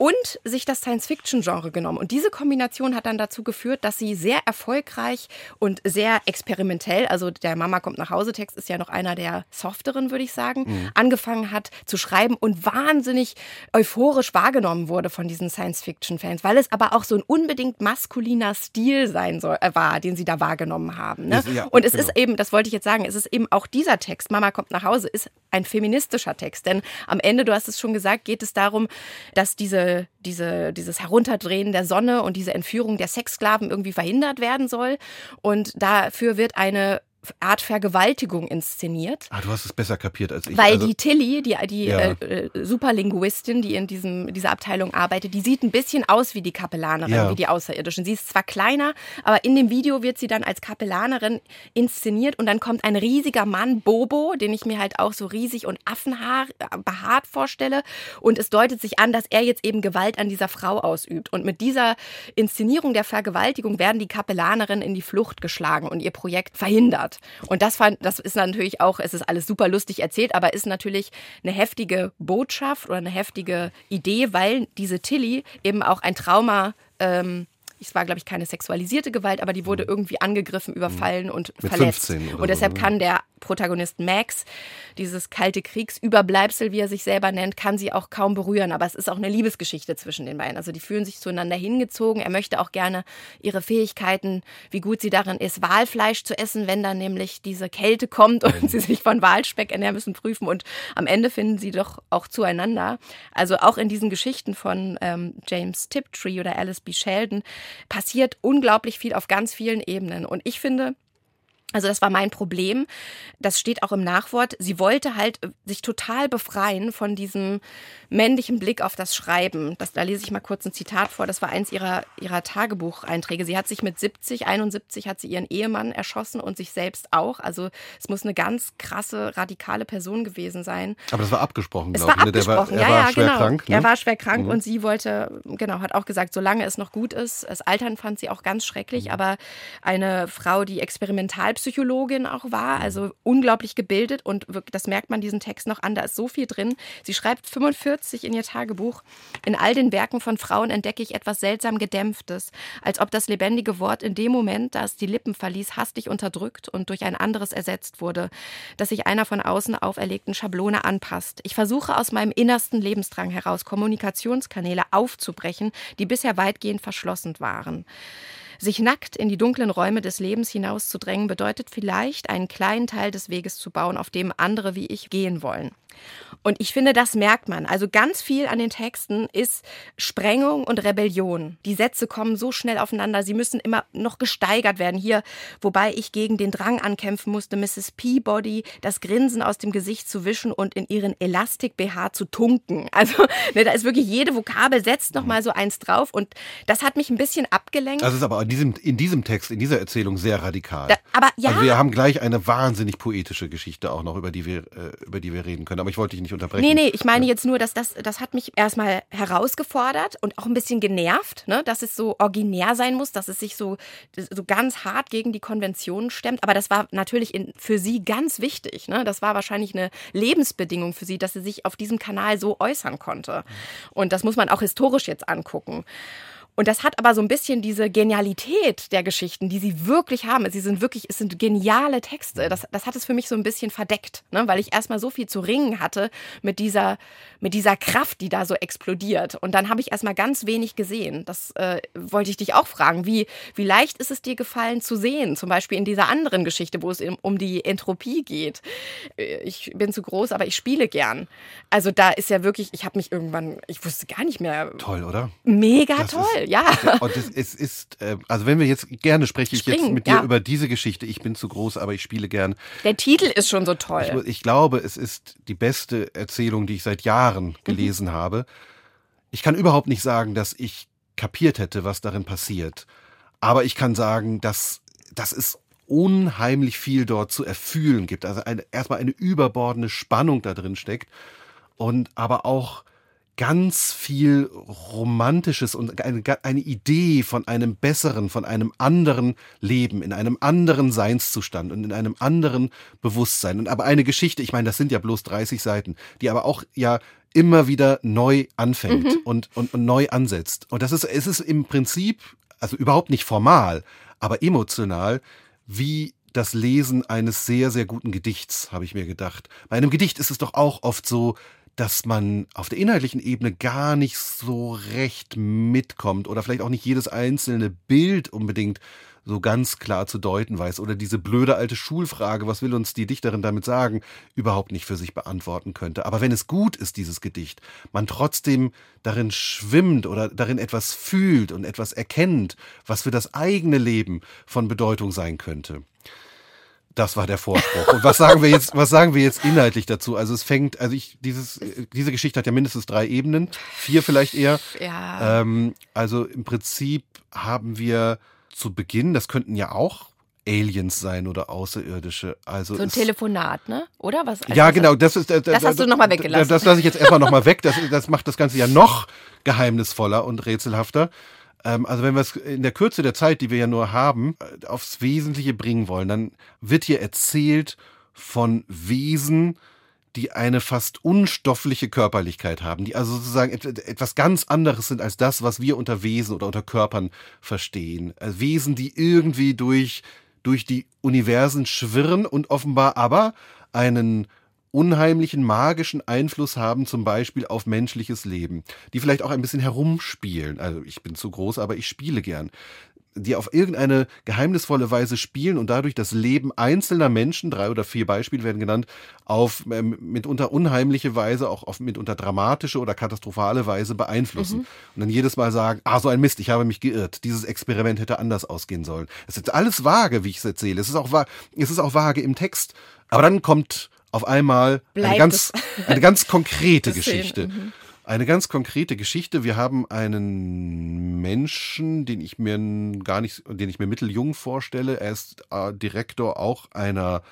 und sich das Science-Fiction-Genre genommen. Und diese Kombination hat dann dazu geführt, dass sie sehr erfolgreich und sehr experimentell, also der Mama kommt nach Hause Text ist ja noch einer der softeren, würde ich sagen, mhm. angefangen hat zu schreiben und wahnsinnig euphorisch wahrgenommen wurde von diesen Science-Fiction-Fans, weil es aber auch so ein unbedingt maskuliner Stil sein soll, äh, war, den sie da wahrgenommen haben. Ne? Ja, und es genau. ist eben, das wollte ich jetzt sagen, es ist eben auch dieser Text, Mama kommt nach Hause, ist ein feministischer Text. Denn am Ende, du hast es schon gesagt, geht es darum, dass diese diese, dieses Herunterdrehen der Sonne und diese Entführung der Sexsklaven irgendwie verhindert werden soll. Und dafür wird eine Art Vergewaltigung inszeniert. Ah, du hast es besser kapiert als ich. Weil also, die Tilly, die, die ja. äh, äh Superlinguistin, die in diesem, dieser Abteilung arbeitet, die sieht ein bisschen aus wie die Kapellanerin, ja. wie die Außerirdischen. Sie ist zwar kleiner, aber in dem Video wird sie dann als Kapellanerin inszeniert und dann kommt ein riesiger Mann, Bobo, den ich mir halt auch so riesig und affenhaar äh, behaart vorstelle. Und es deutet sich an, dass er jetzt eben Gewalt an dieser Frau ausübt. Und mit dieser Inszenierung der Vergewaltigung werden die Kapellanerinnen in die Flucht geschlagen und ihr Projekt verhindert hat. Und das fand, das ist natürlich auch, es ist alles super lustig erzählt, aber ist natürlich eine heftige Botschaft oder eine heftige Idee, weil diese Tilly eben auch ein Trauma ähm, es war, glaube ich, keine sexualisierte Gewalt, aber die wurde mhm. irgendwie angegriffen, überfallen mhm. und Mit verletzt. und deshalb so, ne? kann der Protagonist Max, dieses kalte Kriegsüberbleibsel, wie er sich selber nennt, kann sie auch kaum berühren. Aber es ist auch eine Liebesgeschichte zwischen den beiden. Also die fühlen sich zueinander hingezogen. Er möchte auch gerne ihre Fähigkeiten, wie gut sie darin ist, Walfleisch zu essen, wenn dann nämlich diese Kälte kommt und sie sich von Walspeck ernähren müssen, prüfen. Und am Ende finden sie doch auch zueinander. Also auch in diesen Geschichten von ähm, James Tiptree oder Alice B. Sheldon passiert unglaublich viel auf ganz vielen Ebenen. Und ich finde, also das war mein Problem. Das steht auch im Nachwort. Sie wollte halt äh, sich total befreien von diesem männlichen Blick auf das Schreiben. Das, da lese ich mal kurz ein Zitat vor. Das war eins ihrer, ihrer Tagebucheinträge. Sie hat sich mit 70, 71 hat sie ihren Ehemann erschossen und sich selbst auch. Also es muss eine ganz krasse, radikale Person gewesen sein. Aber das war abgesprochen, glaube ich. Ne? Der war, er ja, war schwer genau. krank. Ne? Er war schwer krank mhm. und sie wollte, genau, hat auch gesagt, solange es noch gut ist. Das Altern fand sie auch ganz schrecklich, mhm. aber eine Frau, die experimental Psychologin auch war, mhm. also unglaublich gebildet und das merkt man diesen Text noch an, da ist so viel drin. Sie schreibt 45 in ihr Tagebuch. In all den Werken von Frauen entdecke ich etwas seltsam Gedämpftes, als ob das lebendige Wort in dem Moment, da es die Lippen verließ, hastig unterdrückt und durch ein anderes ersetzt wurde, das sich einer von außen auferlegten Schablone anpasst. Ich versuche aus meinem innersten Lebensdrang heraus Kommunikationskanäle aufzubrechen, die bisher weitgehend verschlossen waren. Sich nackt in die dunklen Räume des Lebens hinauszudrängen, bedeutet vielleicht, einen kleinen Teil des Weges zu bauen, auf dem andere wie ich gehen wollen. Und ich finde, das merkt man. Also ganz viel an den Texten ist Sprengung und Rebellion. Die Sätze kommen so schnell aufeinander, sie müssen immer noch gesteigert werden. Hier, wobei ich gegen den Drang ankämpfen musste, Mrs. Peabody das Grinsen aus dem Gesicht zu wischen und in ihren Elastik-BH zu tunken. Also ne, da ist wirklich jede Vokabel setzt noch mal so eins drauf und das hat mich ein bisschen abgelenkt. Das ist aber in diesem, in diesem Text, in dieser Erzählung sehr radikal. Da, aber ja. Also wir haben gleich eine wahnsinnig poetische Geschichte auch noch, über die wir, äh, über die wir reden können. Aber ich wollte dich nicht unterbrechen. Nee, nee, ich meine jetzt nur, dass das, das hat mich erstmal herausgefordert und auch ein bisschen genervt, ne? dass es so originär sein muss, dass es sich so, so ganz hart gegen die Konventionen stemmt. Aber das war natürlich in, für sie ganz wichtig. Ne? Das war wahrscheinlich eine Lebensbedingung für sie, dass sie sich auf diesem Kanal so äußern konnte. Und das muss man auch historisch jetzt angucken. Und das hat aber so ein bisschen diese Genialität der Geschichten, die sie wirklich haben. Sie sind wirklich, es sind geniale Texte. Das, das hat es für mich so ein bisschen verdeckt, ne? weil ich erstmal so viel zu ringen hatte mit dieser, mit dieser Kraft, die da so explodiert. Und dann habe ich erstmal ganz wenig gesehen. Das äh, wollte ich dich auch fragen. Wie, wie leicht ist es dir gefallen zu sehen? Zum Beispiel in dieser anderen Geschichte, wo es um die Entropie geht. Äh, ich bin zu groß, aber ich spiele gern. Also da ist ja wirklich, ich habe mich irgendwann, ich wusste gar nicht mehr. Toll, oder? Mega das toll ja. Und es, es ist, äh, also wenn wir jetzt gerne spreche ich Springen, jetzt mit dir ja. über diese Geschichte. Ich bin zu groß, aber ich spiele gern. Der Titel ist schon so toll. Ich, ich glaube, es ist die beste Erzählung, die ich seit Jahren mhm. gelesen mhm. habe. Ich kann überhaupt nicht sagen, dass ich kapiert hätte, was darin passiert. Aber ich kann sagen, dass, dass es unheimlich viel dort zu erfühlen gibt. Also eine, erstmal eine überbordende Spannung da drin steckt und aber auch ganz viel Romantisches und eine, eine, Idee von einem besseren, von einem anderen Leben, in einem anderen Seinszustand und in einem anderen Bewusstsein. Und aber eine Geschichte, ich meine, das sind ja bloß 30 Seiten, die aber auch ja immer wieder neu anfängt mhm. und, und, und neu ansetzt. Und das ist, es ist im Prinzip, also überhaupt nicht formal, aber emotional, wie das Lesen eines sehr, sehr guten Gedichts, habe ich mir gedacht. Bei einem Gedicht ist es doch auch oft so, dass man auf der inhaltlichen Ebene gar nicht so recht mitkommt oder vielleicht auch nicht jedes einzelne Bild unbedingt so ganz klar zu deuten weiß oder diese blöde alte Schulfrage, was will uns die Dichterin damit sagen, überhaupt nicht für sich beantworten könnte. Aber wenn es gut ist, dieses Gedicht, man trotzdem darin schwimmt oder darin etwas fühlt und etwas erkennt, was für das eigene Leben von Bedeutung sein könnte, Das war der Vorspruch. Und was sagen wir jetzt, was sagen wir jetzt inhaltlich dazu? Also es fängt, also ich, dieses, diese Geschichte hat ja mindestens drei Ebenen, vier vielleicht eher. Ja. Ähm, also im Prinzip haben wir zu Beginn, das könnten ja auch Aliens sein oder Außerirdische. Also so ein Telefonat, ne? Oder was? Also ja, genau. Das, ist, äh, das hast du nochmal weggelassen. Das, lasse ich jetzt erstmal nochmal weg. Das, das macht das Ganze ja noch geheimnisvoller und rätselhafter. Ähm, also wenn wir es in der Kürze der Zeit, die wir ja nur haben, äh, aufs Wesentliche bringen wollen, dann wird hier erzählt von Wesen, die eine fast unstoffliche Körperlichkeit haben, die also sozusagen etwas ganz anderes sind als das, was wir unter Wesen oder unter Körpern verstehen. Also Wesen, die irgendwie durch, durch die Universen schwirren und offenbar aber einen unheimlichen magischen Einfluss haben, zum Beispiel auf menschliches Leben, die vielleicht auch ein bisschen herumspielen. Also ich bin zu groß, aber ich spiele gern die auf irgendeine geheimnisvolle Weise spielen und dadurch das Leben einzelner Menschen, drei oder vier Beispiele werden genannt, auf äh, mitunter unheimliche Weise, auch auf mitunter dramatische oder katastrophale Weise beeinflussen. Mhm. Und dann jedes Mal sagen, ah, so ein Mist, ich habe mich geirrt, dieses Experiment hätte anders ausgehen sollen. Es ist alles vage, wie ich es erzähle. Es ist auch, es ist auch vage im Text. Aber dann kommt auf einmal eine ganz, eine ganz konkrete Geschichte. Mhm. Eine ganz konkrete Geschichte. Wir haben einen Menschen, den ich mir gar nicht, den ich mir mitteljung vorstelle. Er ist äh, Direktor auch einer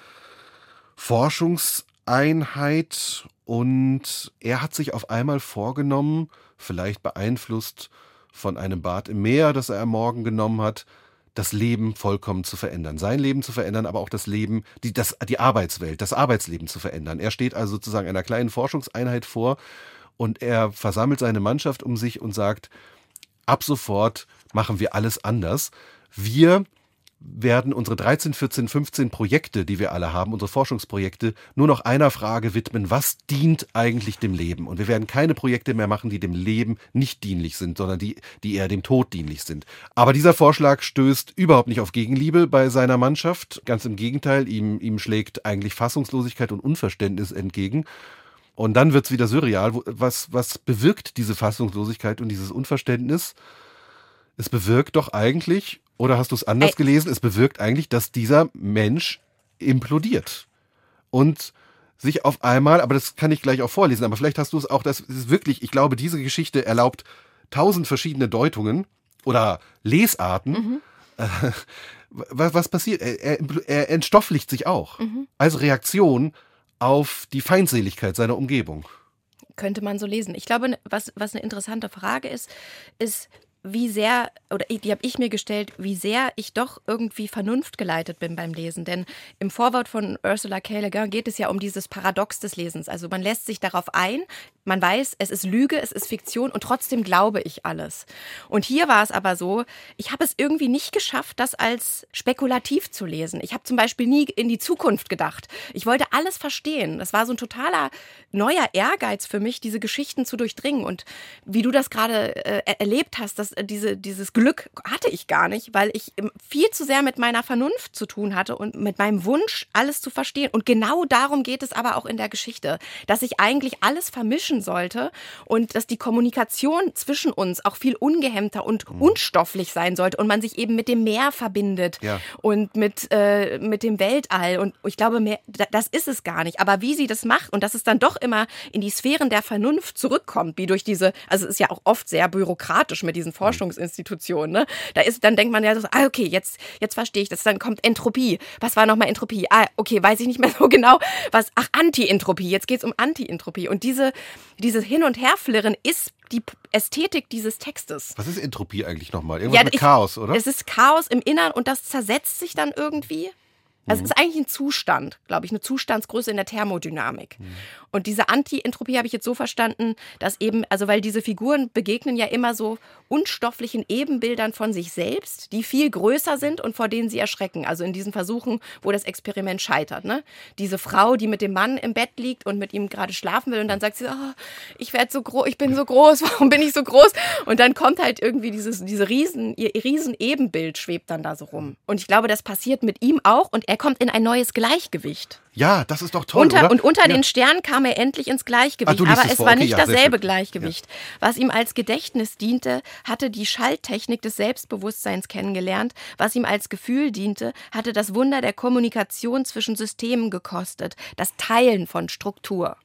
Forschungseinheit und er hat sich auf einmal vorgenommen, vielleicht beeinflusst von einem Bad im Meer, das er am Morgen genommen hat, das Leben vollkommen zu verändern. Sein Leben zu verändern, aber auch das Leben, die, das, die Arbeitswelt, das Arbeitsleben zu verändern. Er steht also sozusagen einer kleinen Forschungseinheit vor und er versammelt seine Mannschaft um sich und sagt, ab sofort machen wir alles anders. Wir werden unsere 13, 14, 15 Projekte, die wir alle haben, unsere Forschungsprojekte, nur noch einer Frage widmen, was dient eigentlich dem Leben? Und wir werden keine Projekte mehr machen, die dem Leben nicht dienlich sind, sondern die, die eher dem Tod dienlich sind. Aber dieser Vorschlag stößt überhaupt nicht auf Gegenliebe bei seiner Mannschaft. Ganz im Gegenteil, ihm, ihm schlägt eigentlich Fassungslosigkeit und Unverständnis entgegen. Und dann wird's wieder surreal. Was, was bewirkt diese Fassungslosigkeit und dieses Unverständnis? Es bewirkt doch eigentlich, oder hast du es anders Ey. gelesen? Es bewirkt eigentlich, dass dieser Mensch implodiert. Und sich auf einmal, aber das kann ich gleich auch vorlesen, aber vielleicht hast du es auch, das ist wirklich, ich glaube, diese Geschichte erlaubt tausend verschiedene Deutungen oder Lesarten. Mhm. was, was, passiert? Er, er, er, entstofflicht sich auch. Mhm. Als Reaktion auf die Feindseligkeit seiner Umgebung. Könnte man so lesen. Ich glaube, was, was eine interessante Frage ist, ist, wie sehr, oder die habe ich mir gestellt, wie sehr ich doch irgendwie vernunftgeleitet bin beim Lesen. Denn im Vorwort von Ursula K. Le Guin geht es ja um dieses Paradox des Lesens. Also man lässt sich darauf ein, man weiß, es ist Lüge, es ist Fiktion und trotzdem glaube ich alles. Und hier war es aber so, ich habe es irgendwie nicht geschafft, das als spekulativ zu lesen. Ich habe zum Beispiel nie in die Zukunft gedacht. Ich wollte alles verstehen. Das war so ein totaler neuer Ehrgeiz für mich, diese Geschichten zu durchdringen. Und wie du das gerade äh, erlebt hast, dass diese, dieses Glück hatte ich gar nicht, weil ich viel zu sehr mit meiner Vernunft zu tun hatte und mit meinem Wunsch, alles zu verstehen. Und genau darum geht es aber auch in der Geschichte, dass ich eigentlich alles vermischen sollte und dass die Kommunikation zwischen uns auch viel ungehemmter und mhm. unstofflich sein sollte und man sich eben mit dem Meer verbindet ja. und mit, äh, mit dem Weltall. Und ich glaube, mehr, das ist es gar nicht. Aber wie sie das macht und dass es dann doch immer in die Sphären der Vernunft zurückkommt, wie durch diese, also es ist ja auch oft sehr bürokratisch mit diesen Forschungsinstitutionen. Ne? Da ist, dann denkt man ja so, ah, okay, jetzt, jetzt verstehe ich das. Dann kommt Entropie. Was war nochmal Entropie? Ah, okay, weiß ich nicht mehr so genau. Was, ach, Anti-Entropie. Jetzt geht es um Anti-Entropie. Und diese, dieses Hin- und Herflirren ist die Ästhetik dieses Textes. Was ist Entropie eigentlich nochmal? Irgendwas ja, mit ich, Chaos, oder? Es ist Chaos im Innern und das zersetzt sich dann irgendwie. Also es ist eigentlich ein Zustand, glaube ich, eine Zustandsgröße in der Thermodynamik. Mhm. Und diese Anti-Entropie habe ich jetzt so verstanden, dass eben, also weil diese Figuren begegnen ja immer so unstofflichen Ebenbildern von sich selbst, die viel größer sind und vor denen sie erschrecken. Also in diesen Versuchen, wo das Experiment scheitert. Ne? Diese Frau, die mit dem Mann im Bett liegt und mit ihm gerade schlafen will und dann sagt sie, oh, ich werde so groß, ich bin so groß, warum bin ich so groß? Und dann kommt halt irgendwie dieses, diese riesen, ihr riesen Ebenbild schwebt dann da so rum. Und ich glaube, das passiert mit ihm auch und er kommt in ein neues Gleichgewicht. Ja, das ist doch toll. Unter, oder? Und unter ja. den Sternen kam er endlich ins Gleichgewicht. Ah, aber es vor. war okay, nicht ja, dasselbe Gleichgewicht. Ja. Was ihm als Gedächtnis diente, hatte die Schalttechnik des Selbstbewusstseins kennengelernt. Was ihm als Gefühl diente, hatte das Wunder der Kommunikation zwischen Systemen gekostet. Das Teilen von Struktur.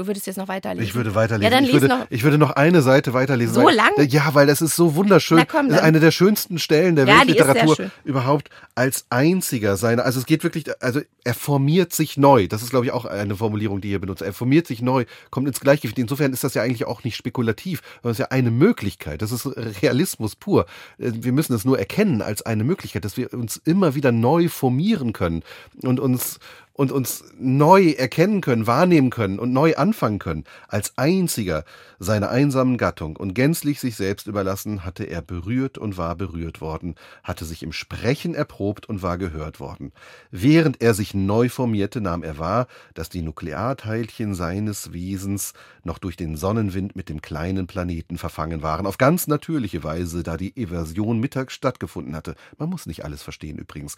Du würdest jetzt noch weiterlesen. Ich würde weiterlesen. Ja, dann ich, würde, noch. ich würde noch eine Seite weiterlesen. So weil, lang? Ja, weil das ist so wunderschön. Na komm, das ist eine der schönsten Stellen der Ja, Weltliteratur überhaupt als einziger seine. Also es geht wirklich, also er formiert sich neu. Das ist, glaube ich, auch eine Formulierung, die hier benutzt. Er formiert sich neu, kommt ins Gleichgewicht. Insofern ist das ja eigentlich auch nicht spekulativ, sondern es ist ja eine Möglichkeit. Das ist Realismus pur. Äh, Wir müssen es nur erkennen als eine Möglichkeit, dass wir uns immer wieder neu formieren können und uns und uns neu erkennen können, wahrnehmen können und neu anfangen können. Als einziger seiner einsamen Gattung und gänzlich sich selbst überlassen, hatte er berührt und war berührt worden, hatte sich im Sprechen erprobt und war gehört worden. Während er sich neu formierte, nahm er wahr, dass die Nuklearteilchen seines Wesens noch durch den Sonnenwind mit dem kleinen Planeten verfangen waren, auf ganz natürliche Weise, da die Eversion mittags stattgefunden hatte. Man muss nicht alles verstehen übrigens.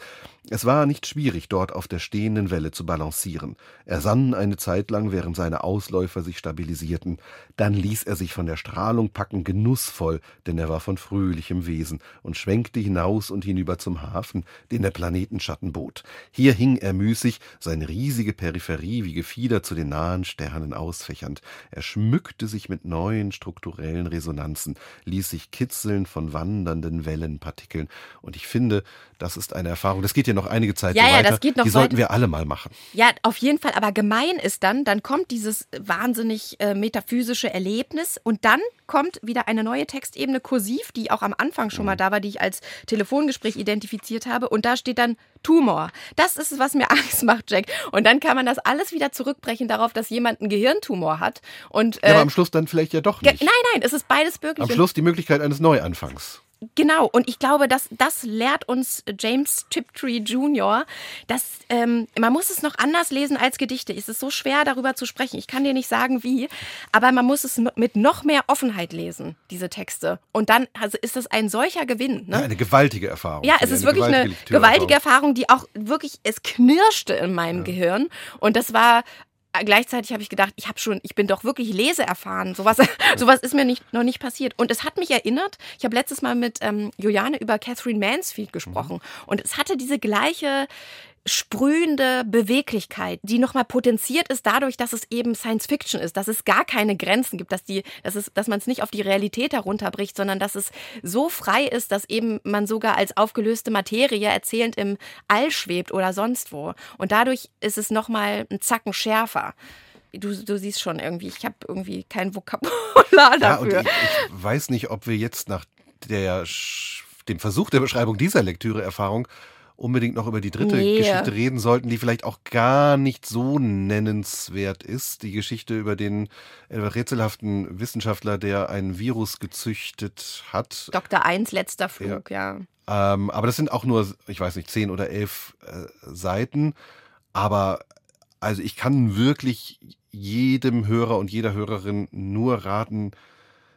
Es war nicht schwierig, dort auf der stehenden Welle zu balancieren. Er sann eine Zeit lang, während seine Ausläufer sich stabilisierten. Dann ließ er sich von der Strahlung packen, genussvoll, denn er war von fröhlichem Wesen, und schwenkte hinaus und hinüber zum Hafen, den der Planetenschatten bot. Hier hing er müßig, seine riesige Peripherie wie Gefieder zu den nahen Sternen ausfächernd. Er schmückte sich mit neuen strukturellen Resonanzen, ließ sich kitzeln von wandernden Wellenpartikeln. Und ich finde, das ist eine Erfahrung. Das geht ja noch einige Zeit Ja, so ja, weiter. das geht noch Die sollten wir alle mal machen. Ja, auf jeden Fall. Aber gemein ist dann, dann kommt dieses wahnsinnig äh, metaphysische Erlebnis und dann kommt wieder eine neue Textebene kursiv, die auch am Anfang schon Mhm. mal da war, die ich als Telefongespräch identifiziert habe. Und da steht dann Tumor. Das ist es, was mir Angst macht, Jack. Und dann kann man das alles wieder zurückbrechen darauf, dass jemand einen Gehirntumor hat. Und, Ja, äh, aber am Schluss dann vielleicht ja doch nicht. nein, nein, es ist beides möglich. Am Schluss die Möglichkeit eines Neuanfangs. Genau, und ich glaube, dass das lehrt uns James Tiptree Jr., dass ähm, man muss es noch anders lesen als Gedichte. Es ist so schwer, darüber zu sprechen. Ich kann dir nicht sagen, wie, aber man muss es mit noch mehr Offenheit lesen, diese Texte. Und dann also ist das ein solcher Gewinn. Ne? Ja, eine gewaltige Erfahrung. Ja, es ist wirklich eine gewaltige Erfahrung, die auch wirklich, es knirschte in meinem Gehirn. Und das war gleichzeitig habe ich gedacht, ich habe schon, ich bin doch wirklich leseerfahren. Sowas, sowas ist mir nicht, noch nicht passiert. Und es hat mich erinnert, ich habe letztes Mal mit ähm, Juliane über Catherine Mansfield gesprochen. Und es hatte diese gleiche sprühende Beweglichkeit, die nochmal potenziert ist dadurch, dass es eben Science Fiction ist, dass es gar keine Grenzen gibt, dass, die, dass, es, dass man es nicht auf die Realität herunterbricht, sondern dass es so frei ist, dass eben man sogar als aufgelöste Materie erzählend im All schwebt oder sonst wo. Und dadurch ist es nochmal ein Zacken schärfer. Du, du siehst schon irgendwie, ich habe irgendwie kein Vokabular Ja, und dafür. ich, ich weiß nicht, ob wir jetzt nach der, dem Versuch der Beschreibung dieser Lektüreerfahrung unbedingt noch über die dritte Nee. Geschichte reden sollten, die vielleicht auch gar nicht so nennenswert ist. Die Geschichte über den rätselhaften Wissenschaftler, der ein Virus gezüchtet hat. Dr. Eins letzter Flug, ja. Ähm, aber das sind auch nur, ich weiß nicht, zehn oder elf äh, Seiten. Aber also ich kann wirklich jedem Hörer und jeder Hörerin nur raten,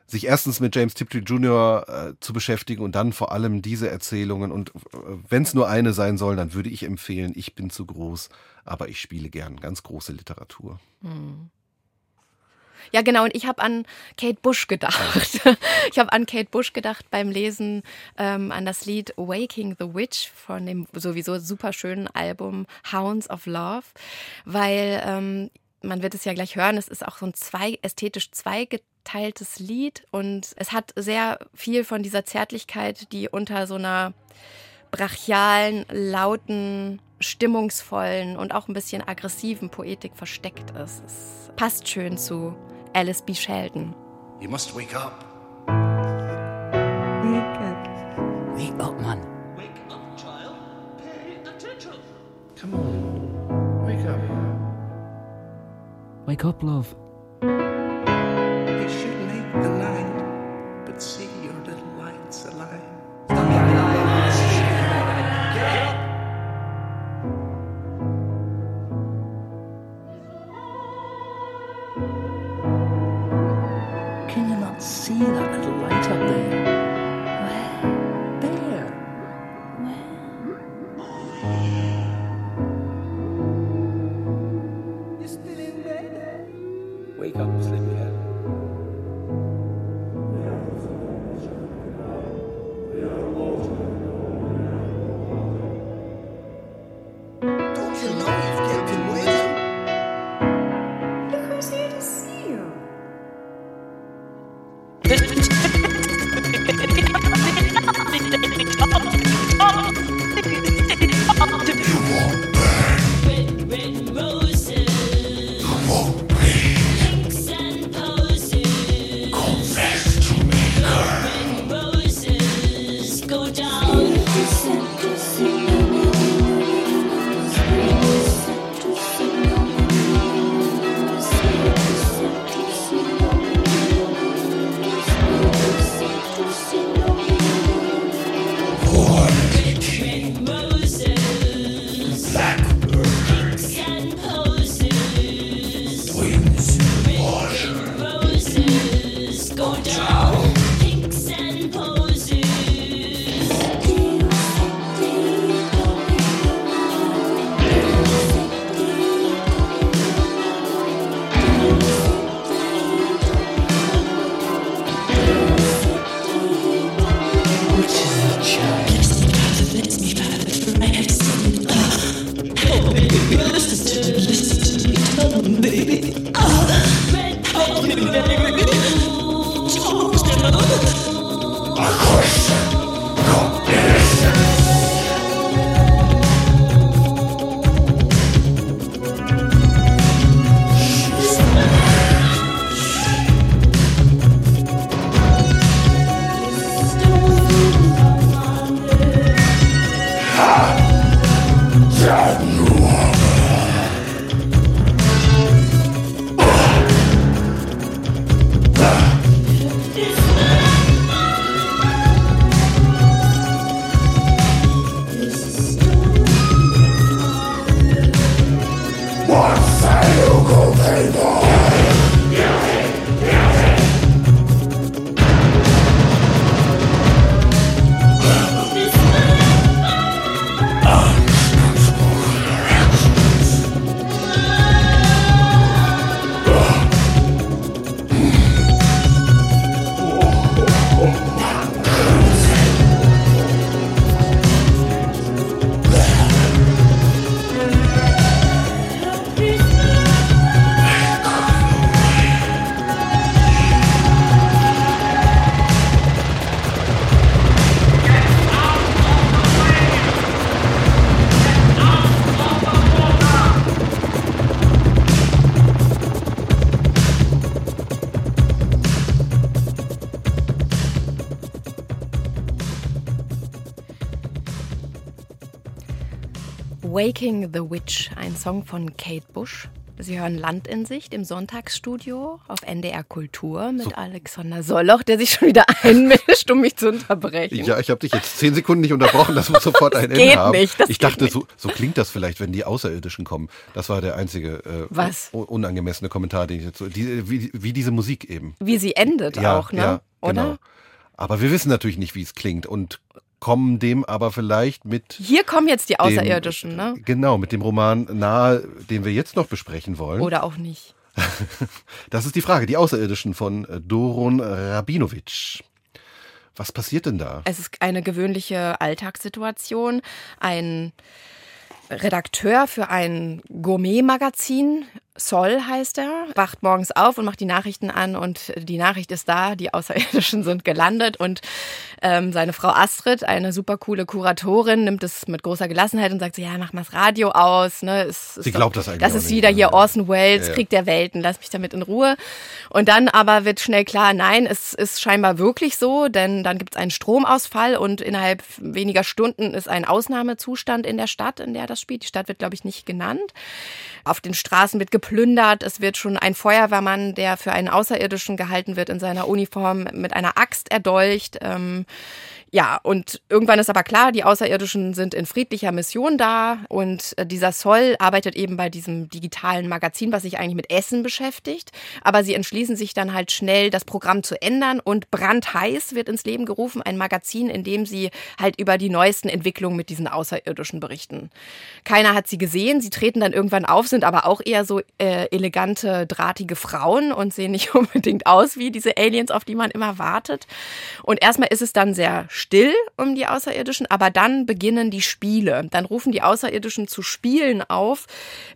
sich erstens mit James Tiptree Jr. Äh, zu beschäftigen und dann vor allem diese Erzählungen. Und äh, wenn es nur eine sein soll, dann würde ich empfehlen, ich bin zu groß, aber ich spiele gern ganz große Literatur. Ja, genau. Und ich habe an Kate Bush gedacht. Ich habe an Kate Bush gedacht beim Lesen ähm, an das Lied Waking the Witch von dem sowieso super schönen Album Hounds of Love, weil ähm, man wird es ja gleich hören, es ist auch so ein zwei, ästhetisch zweigeteiltes Lied und es hat sehr viel von dieser Zärtlichkeit, die unter so einer brachialen, lauten, stimmungsvollen und auch ein bisschen aggressiven Poetik versteckt ist. Es passt schön zu Alice B. Sheldon. You must wake up. Wake up, love. Waking the Witch, ein Song von Kate Bush. Sie hören Land in Sicht im Sonntagsstudio auf NDR Kultur mit so. Alexander Solloch, der sich schon wieder einmischt, um mich zu unterbrechen. Ja, ich habe dich jetzt zehn Sekunden nicht unterbrochen, das muss sofort ein Ende haben. Nicht, das ich dachte, so, so, klingt das vielleicht, wenn die Außerirdischen kommen. Das war der einzige äh, Was? unangemessene Kommentar, den ich jetzt so, die, wie, wie diese Musik eben. Wie sie endet ja, auch, ne? Ja, Oder? Genau. Aber wir wissen natürlich nicht, wie es klingt und kommen dem aber vielleicht mit. Hier kommen jetzt die Außerirdischen, dem, ne? Genau, mit dem Roman nahe, den wir jetzt noch besprechen wollen. Oder auch nicht. das ist die Frage. Die Außerirdischen von Doron Rabinowitsch. Was passiert denn da? Es ist eine gewöhnliche Alltagssituation. Ein Redakteur für ein Gourmet-Magazin Sol heißt er, wacht morgens auf und macht die Nachrichten an und die Nachricht ist da, die Außerirdischen sind gelandet und ähm, seine Frau Astrid, eine super coole Kuratorin, nimmt es mit großer Gelassenheit und sagt so, ja, mach mal das Radio aus. Ne? Es, Sie glaubt das eigentlich Das ist wieder hier Orson Welles, ja, ja. Krieg der Welten, lass mich damit in Ruhe. Und dann aber wird schnell klar, nein, es ist scheinbar wirklich so, denn dann gibt es einen Stromausfall und innerhalb weniger Stunden ist ein Ausnahmezustand in der Stadt, in der das spielt. Die Stadt wird, glaube ich, nicht genannt. Auf den Straßen wird geplündert. Es wird schon ein Feuerwehrmann, der für einen Außerirdischen gehalten wird, in seiner Uniform mit einer Axt erdolcht. Ähm, ja, und irgendwann ist aber klar, die Außerirdischen sind in friedlicher Mission da und äh, dieser Soll arbeitet eben bei diesem digitalen Magazin, was sich eigentlich mit Essen beschäftigt. Aber sie entschließen sich dann halt schnell, das Programm zu ändern und brandheiß wird ins Leben gerufen, ein Magazin, in dem sie halt über die neuesten Entwicklungen mit diesen Außerirdischen berichten. Keiner hat sie gesehen, sie treten dann irgendwann auf, sind aber auch eher so äh, elegante, drahtige Frauen und sehen nicht unbedingt aus wie diese Aliens, auf die man immer wartet. Und erstmal ist es dann sehr still um die Außerirdischen, aber dann beginnen die Spiele. Dann rufen die Außerirdischen zu Spielen auf,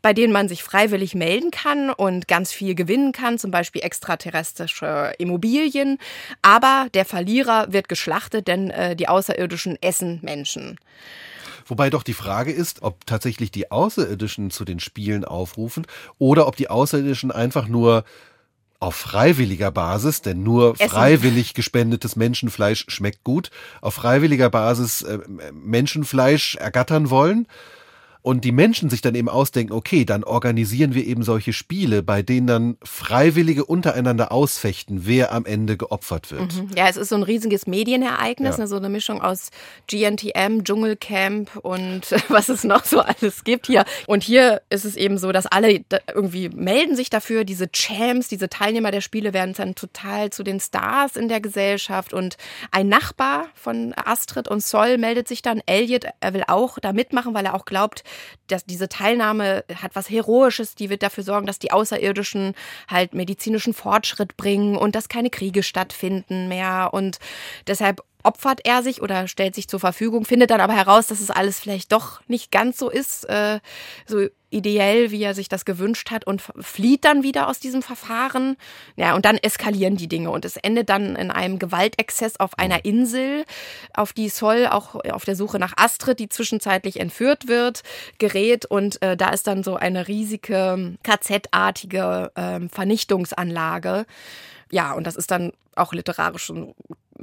bei denen man sich freiwillig melden kann und ganz viel gewinnen kann, zum Beispiel extraterrestrische Immobilien. Aber der Verlierer wird geschlachtet, denn äh, die Außerirdischen essen Menschen. Wobei doch die Frage ist, ob tatsächlich die Außerirdischen zu den Spielen aufrufen oder ob die Außerirdischen einfach nur auf freiwilliger Basis, denn nur Essen. freiwillig gespendetes Menschenfleisch schmeckt gut, auf freiwilliger Basis äh, Menschenfleisch ergattern wollen und die Menschen sich dann eben ausdenken, okay, dann organisieren wir eben solche Spiele, bei denen dann Freiwillige untereinander ausfechten, wer am Ende geopfert wird. Mhm. Ja, es ist so ein riesiges Medienereignis, Ja. ne, so eine Mischung aus GNTM, Dschungelcamp und was es noch so alles gibt hier. Und hier ist es eben so, dass alle irgendwie melden sich dafür. Diese Champs, diese Teilnehmer der Spiele werden dann total zu den Stars in der Gesellschaft. Und ein Nachbar von Astrid und Sol meldet sich dann, Elliot, er will auch da mitmachen, weil er auch glaubt, dass diese Teilnahme hat was Heroisches, die wird dafür sorgen, dass die Außerirdischen halt medizinischen Fortschritt bringen und dass keine Kriege stattfinden mehr. Und deshalb opfert er sich oder stellt sich zur Verfügung, findet dann aber heraus, dass es alles vielleicht doch nicht ganz so ist, äh, so ideell, wie er sich das gewünscht hat und flieht dann wieder aus diesem Verfahren. Ja, und dann eskalieren die Dinge und es endet dann in einem Gewaltexzess auf einer Insel, auf die Sol auch auf der Suche nach Astrid, die zwischenzeitlich entführt wird, gerät und äh, da ist dann so eine riesige KZ-artige ähm, Vernichtungsanlage. Ja, und das ist dann auch literarisch ein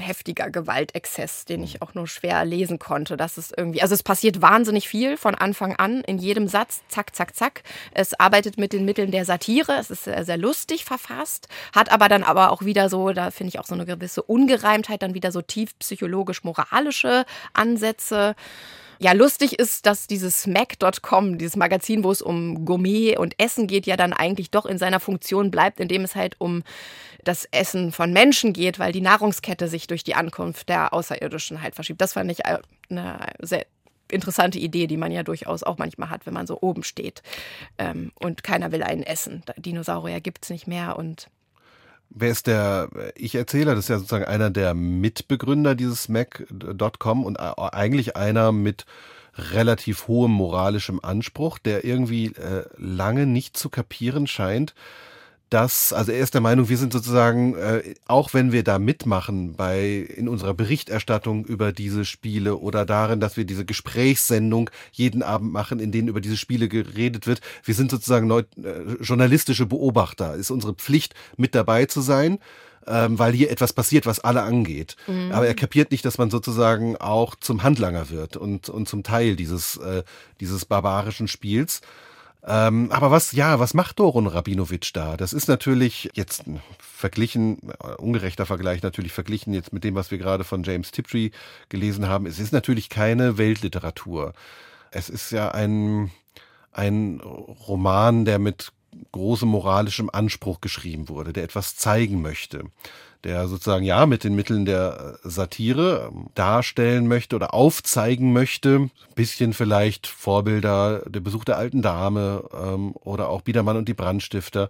heftiger Gewaltexzess, den ich auch nur schwer lesen konnte. Das ist irgendwie, also es passiert wahnsinnig viel von Anfang an in jedem Satz, zack, zack, zack. Es arbeitet mit den Mitteln der Satire, es ist sehr, sehr lustig verfasst, hat aber dann aber auch wieder so, da finde ich auch so eine gewisse Ungereimtheit, dann wieder so tief psychologisch-moralische Ansätze. Ja, lustig ist, dass dieses Smack.com, dieses Magazin, wo es um Gourmet und Essen geht, ja dann eigentlich doch in seiner Funktion bleibt, indem es halt um das Essen von Menschen geht, weil die Nahrungskette sich durch die Ankunft der Außerirdischen halt verschiebt. Das fand ich äh, eine sehr interessante Idee, die man ja durchaus auch manchmal hat, wenn man so oben steht ähm, und keiner will einen essen. Dinosaurier gibt's nicht mehr und Wer ist der Ich-Erzähler? Das ist ja sozusagen einer der Mitbegründer dieses Mac.com und eigentlich einer mit relativ hohem moralischem Anspruch, der irgendwie äh, lange nicht zu kapieren scheint, dass, also er ist der Meinung, wir sind sozusagen, äh, auch wenn wir da mitmachen bei in unserer Berichterstattung über diese Spiele oder darin, dass wir diese Gesprächssendung jeden Abend machen, in denen über diese Spiele geredet wird, wir sind sozusagen neu, äh, journalistische Beobachter. Ist unsere Pflicht, mit dabei zu sein, ähm, weil hier etwas passiert, was alle angeht. Aber er kapiert nicht, dass man sozusagen auch zum Handlanger wird und, und zum Teil dieses, äh, dieses barbarischen Spiels. Ähm, aber was, ja, was macht Doron Rabinowitsch da? Das ist natürlich jetzt verglichen, äh, ungerechter Vergleich natürlich verglichen jetzt mit dem, was wir gerade von James Tiptree gelesen haben. Es ist natürlich keine Weltliteratur. Es ist ja ein, ein Roman, der mit großem moralischem Anspruch geschrieben wurde, der etwas zeigen möchte, der sozusagen ja mit den Mitteln der Satire ähm, darstellen möchte oder aufzeigen möchte, ein bisschen vielleicht Vorbilder, der Besuch der alten Dame ähm, oder auch Biedermann und die Brandstifter,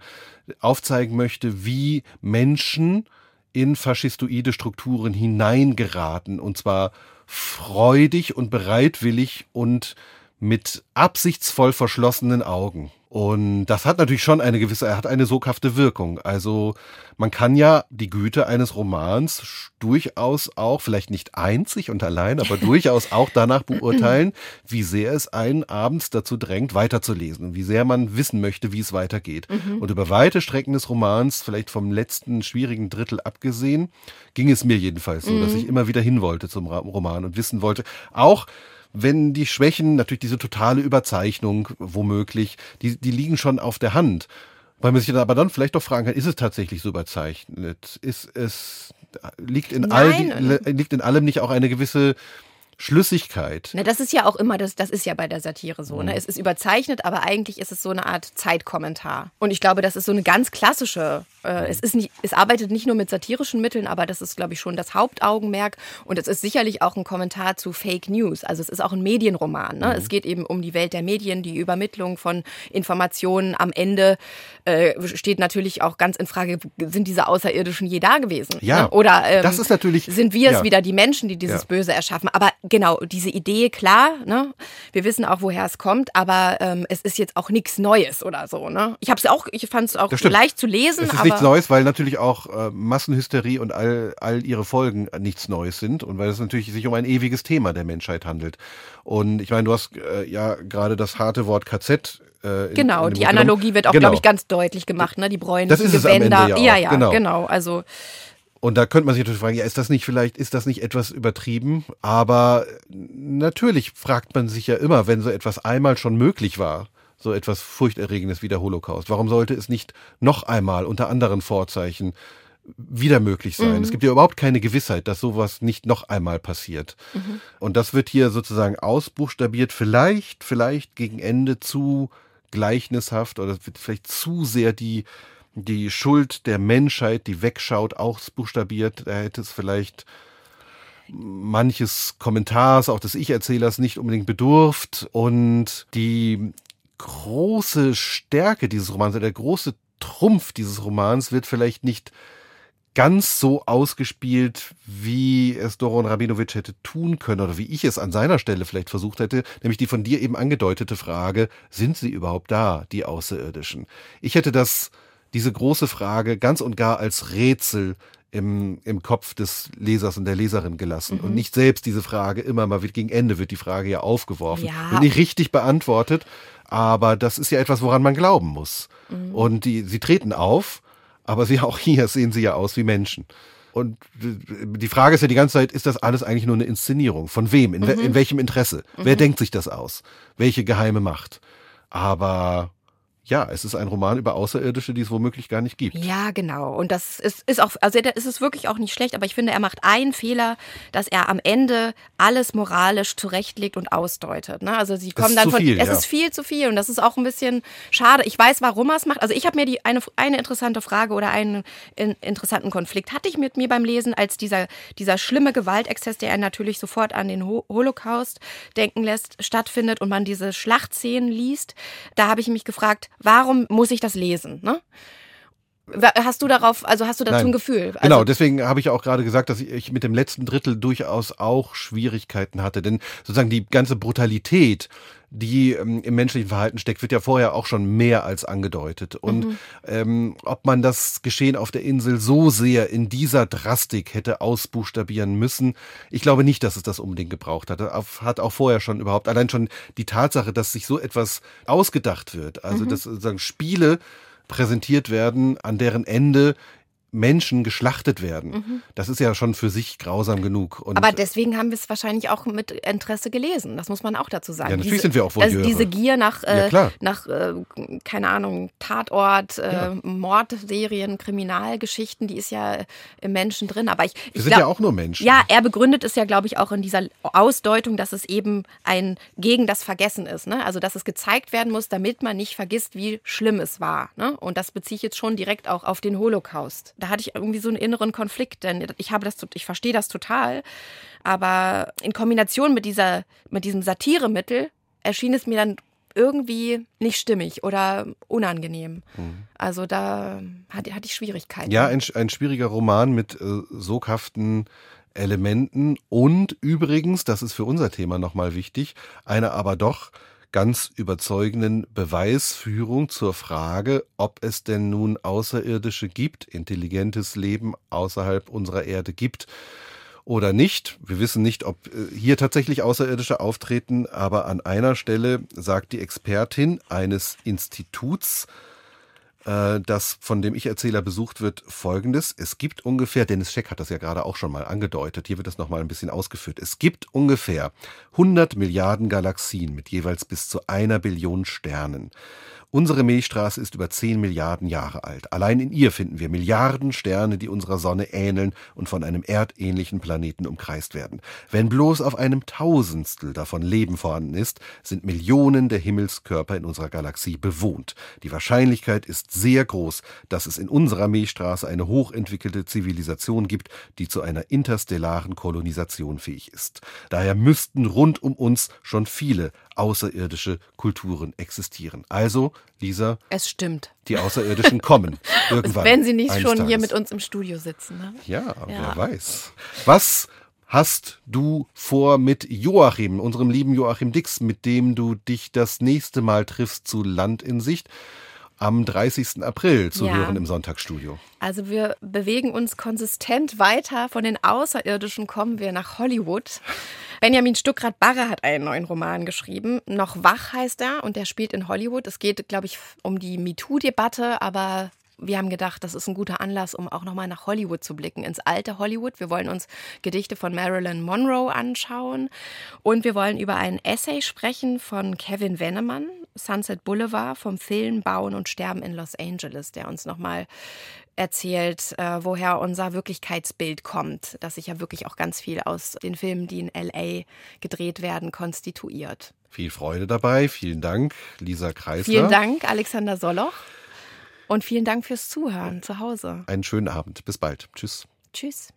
aufzeigen möchte, wie Menschen in faschistoide Strukturen hineingeraten. Und zwar freudig und bereitwillig und mit absichtsvoll verschlossenen Augen. Und das hat natürlich schon eine gewisse, er hat eine soghafte Wirkung. Also man kann ja die Güte eines Romans durchaus auch, vielleicht nicht einzig und allein, aber durchaus auch danach beurteilen, wie sehr es einen abends dazu drängt, weiterzulesen wie sehr man wissen möchte, wie es weitergeht. Und über weite Strecken des Romans, vielleicht vom letzten schwierigen Drittel abgesehen, ging es mir jedenfalls so, dass ich immer wieder hin wollte zum Roman und wissen wollte, auch wenn die Schwächen, natürlich diese totale Überzeichnung womöglich, die, die liegen schon auf der Hand. Weil man sich dann aber dann vielleicht doch fragen kann, ist es tatsächlich so überzeichnet? Ist es, liegt in, all Nein. liegt in allem nicht auch eine gewisse Schlüssigkeit. Na, das ist ja auch immer, das, das ist ja bei der Satire so. Ne? Es ist überzeichnet, aber eigentlich ist es so eine Art Zeitkommentar. Und ich glaube, das ist so eine ganz klassische, äh, es, ist nicht, es arbeitet nicht nur mit satirischen Mitteln, aber das ist, glaube ich, schon das Hauptaugenmerk. Und es ist sicherlich auch ein Kommentar zu Fake News. Also es ist auch ein Medienroman. Ne? Es geht eben um die Welt der Medien, die Übermittlung von Informationen. Am Ende äh, steht natürlich auch ganz in Frage, sind diese Außerirdischen je da gewesen? Ja, ne? Oder ähm, das ist natürlich- sind wir es ja. wieder, die Menschen, die dieses Ja. Böse erschaffen? Aber genau, diese Idee, klar, ne? wir wissen auch, woher es kommt, aber ähm, es ist jetzt auch nichts Neues oder so. Ne? Ich habe es auch, ich fand es auch leicht zu lesen, Es ist nichts Neues, weil natürlich auch äh, Massenhysterie und all, all ihre Folgen nichts Neues sind und weil es natürlich sich um ein ewiges Thema der Menschheit handelt. Und ich meine, du hast äh, ja gerade das harte Wort KZ. Äh, in- Genau, in die. Analogie wird auch, Genau. glaube ich, ganz deutlich gemacht, ne? Die bräunlichen Das ist es am Ende Gewänder. ja auch, ja, genau. genau. Also Und da könnte man sich natürlich fragen, ja, ist das nicht vielleicht, ist das nicht etwas übertrieben? Aber natürlich fragt man sich ja immer, wenn so etwas einmal schon möglich war, so etwas Furchterregendes wie der Holocaust, warum sollte es nicht noch einmal unter anderen Vorzeichen wieder möglich sein? Es gibt ja überhaupt keine Gewissheit, dass sowas nicht noch einmal passiert. Und das wird hier sozusagen ausbuchstabiert, vielleicht, vielleicht gegen Ende zu gleichnishaft oder vielleicht zu sehr die die Schuld der Menschheit, die wegschaut, ausbuchstabiert. Da hätte es vielleicht manches Kommentars, auch des Ich-Erzählers, nicht unbedingt bedurft. Und die große Stärke dieses Romans, der große Trumpf dieses Romans wird vielleicht nicht ganz so ausgespielt, wie es Doron Rabinowitsch hätte tun können oder wie ich es an seiner Stelle vielleicht versucht hätte, nämlich die von dir eben angedeutete Frage, sind sie überhaupt da, die Außerirdischen? Ich hätte das, diese große Frage ganz und gar als Rätsel im, im Kopf des Lesers und der Leserin gelassen und nicht selbst diese Frage immer mal wird gegen Ende wird die Frage ja aufgeworfen. Ja. Wird nicht richtig beantwortet, aber das ist ja etwas, woran man glauben muss. Und die, sie treten auf, aber sie auch hier sehen sie ja aus wie Menschen. Und die Frage ist ja die ganze Zeit, ist das alles eigentlich nur eine Inszenierung? Von wem? In, we in welchem Interesse? Wer denkt sich das aus? Welche geheime Macht? Aber ja, es ist ein Roman über Außerirdische, die es womöglich gar nicht gibt. Ja, genau. Und das ist, ist auch, also da ist es wirklich auch nicht schlecht, aber ich finde, er macht einen Fehler, dass er am Ende alles moralisch zurechtlegt und ausdeutet. Ne? Also sie kommen dann von, viel, es ja. ist viel zu viel und das ist auch ein bisschen schade. Ich weiß, warum er es macht. Also ich habe mir die eine, eine interessante Frage oder einen in, interessanten Konflikt hatte ich mit mir beim Lesen, als dieser, dieser schlimme Gewaltexzess, der einen natürlich sofort an den Ho Holocaust denken lässt, stattfindet und man diese Schlachtszenen liest. Da habe ich mich gefragt, warum muss ich das lesen? Ne? Hast du darauf, also hast du dazu Nein. ein Gefühl? Also, Genau, deswegen habe ich auch gerade gesagt, dass ich mit dem letzten Drittel durchaus auch Schwierigkeiten hatte. Denn sozusagen die ganze Brutalität, die ähm, im menschlichen Verhalten steckt, wird ja vorher auch schon mehr als angedeutet. Und ähm, ob man das Geschehen auf der Insel so sehr in dieser Drastik hätte ausbuchstabieren müssen, ich glaube nicht, dass es das unbedingt gebraucht. Auf- Hat auch vorher schon überhaupt, allein schon die Tatsache, dass sich so etwas ausgedacht wird, also dass sozusagen Spiele präsentiert werden, an deren Ende Menschen geschlachtet werden. Das ist ja schon für sich grausam genug. Und aber deswegen haben wir es wahrscheinlich auch mit Interesse gelesen. Das muss man auch dazu sagen. Ja, natürlich sind wir auch also Voyeure. Diese Gier nach, Ja, äh, klar. nach äh, keine Ahnung, Tatort, äh, Ja. Mordserien, Kriminalgeschichten, die ist ja im Menschen drin. Aber ich, wir ich sind glaub, ja auch nur Menschen. Ja, er begründet es ja, glaube ich, auch in dieser Ausdeutung, dass es eben ein gegen das Vergessen ist. Ne? Also, dass es gezeigt werden muss, damit man nicht vergisst, wie schlimm es war. Ne? Und das beziehe ich jetzt schon direkt auch auf den Holocaust. Da hatte ich irgendwie so einen inneren Konflikt, denn ich habe das, ich verstehe das total. Aber in Kombination mit dieser, mit diesem Satiremittel erschien es mir dann irgendwie nicht stimmig oder unangenehm. Also da hatte, hatte ich Schwierigkeiten. Mhm. Ja, ein, ein schwieriger Roman mit äh, soghaften Elementen und übrigens, das ist für unser Thema nochmal wichtig, einer aber doch ganz überzeugenden Beweisführung zur Frage, ob es denn nun Außerirdische gibt, intelligentes Leben außerhalb unserer Erde gibt oder nicht. Wir wissen nicht, ob äh, hier tatsächlich Außerirdische auftreten, aber an einer Stelle sagt die Expertin eines Instituts, äh, das von dem Ich-Erzähler besucht wird, folgendes. Es gibt ungefähr, Dennis Scheck hat das ja gerade auch schon mal angedeutet, hier wird das nochmal ein bisschen ausgeführt. Es gibt ungefähr 100 Milliarden Galaxien mit jeweils bis zu einer Billion Sternen. Unsere Milchstraße ist über 10 Milliarden Jahre alt. Allein in ihr finden wir Milliarden Sterne, die unserer Sonne ähneln und von einem erdähnlichen Planeten umkreist werden. Wenn bloß auf einem Tausendstel davon Leben vorhanden ist, sind Millionen der Himmelskörper in unserer Galaxie bewohnt. Die Wahrscheinlichkeit ist sehr groß, dass es in unserer Milchstraße eine hochentwickelte Zivilisation gibt, die zu einer interstellaren Kolonisation fähig ist. Daher müssten rund um uns schon viele außerirdische Kulturen existieren. Also, Lisa. Es stimmt. Die Außerirdischen kommen irgendwann. Wenn sie nicht schon Tages. hier mit uns im Studio sitzen. Ne? Ja, ja, wer weiß. Was hast du vor mit Joachim, unserem lieben Joachim Dix, mit dem du dich das nächste Mal triffst zu Land in Sicht? Am 30. April zu ja. hören im Sonntagsstudio. Also wir bewegen uns konsistent weiter. Von den Außerirdischen kommen wir nach Hollywood. Benjamin Stuckrad-Barre hat einen neuen Roman geschrieben. Noch wach heißt er und der spielt in Hollywood. Es geht, glaube ich, um die MeToo-Debatte, aber wir haben gedacht, das ist ein guter Anlass, um auch nochmal nach Hollywood zu blicken, ins alte Hollywood. Wir wollen uns Gedichte von Marilyn Monroe anschauen und wir wollen über ein Essay sprechen von Kevin Wennemann, Sunset Boulevard, vom Film Bauen und Sterben in Los Angeles, der uns nochmal erzählt, äh, woher unser Wirklichkeitsbild kommt, das sich ja wirklich auch ganz viel aus den Filmen, die in LA gedreht werden, konstituiert. Viel Freude dabei. Vielen Dank, Lisa Kreisler. Vielen Dank, Alexander Soloch. Und vielen Dank fürs Zuhören zu Hause. Einen schönen Abend. Bis bald. Tschüss. Tschüss.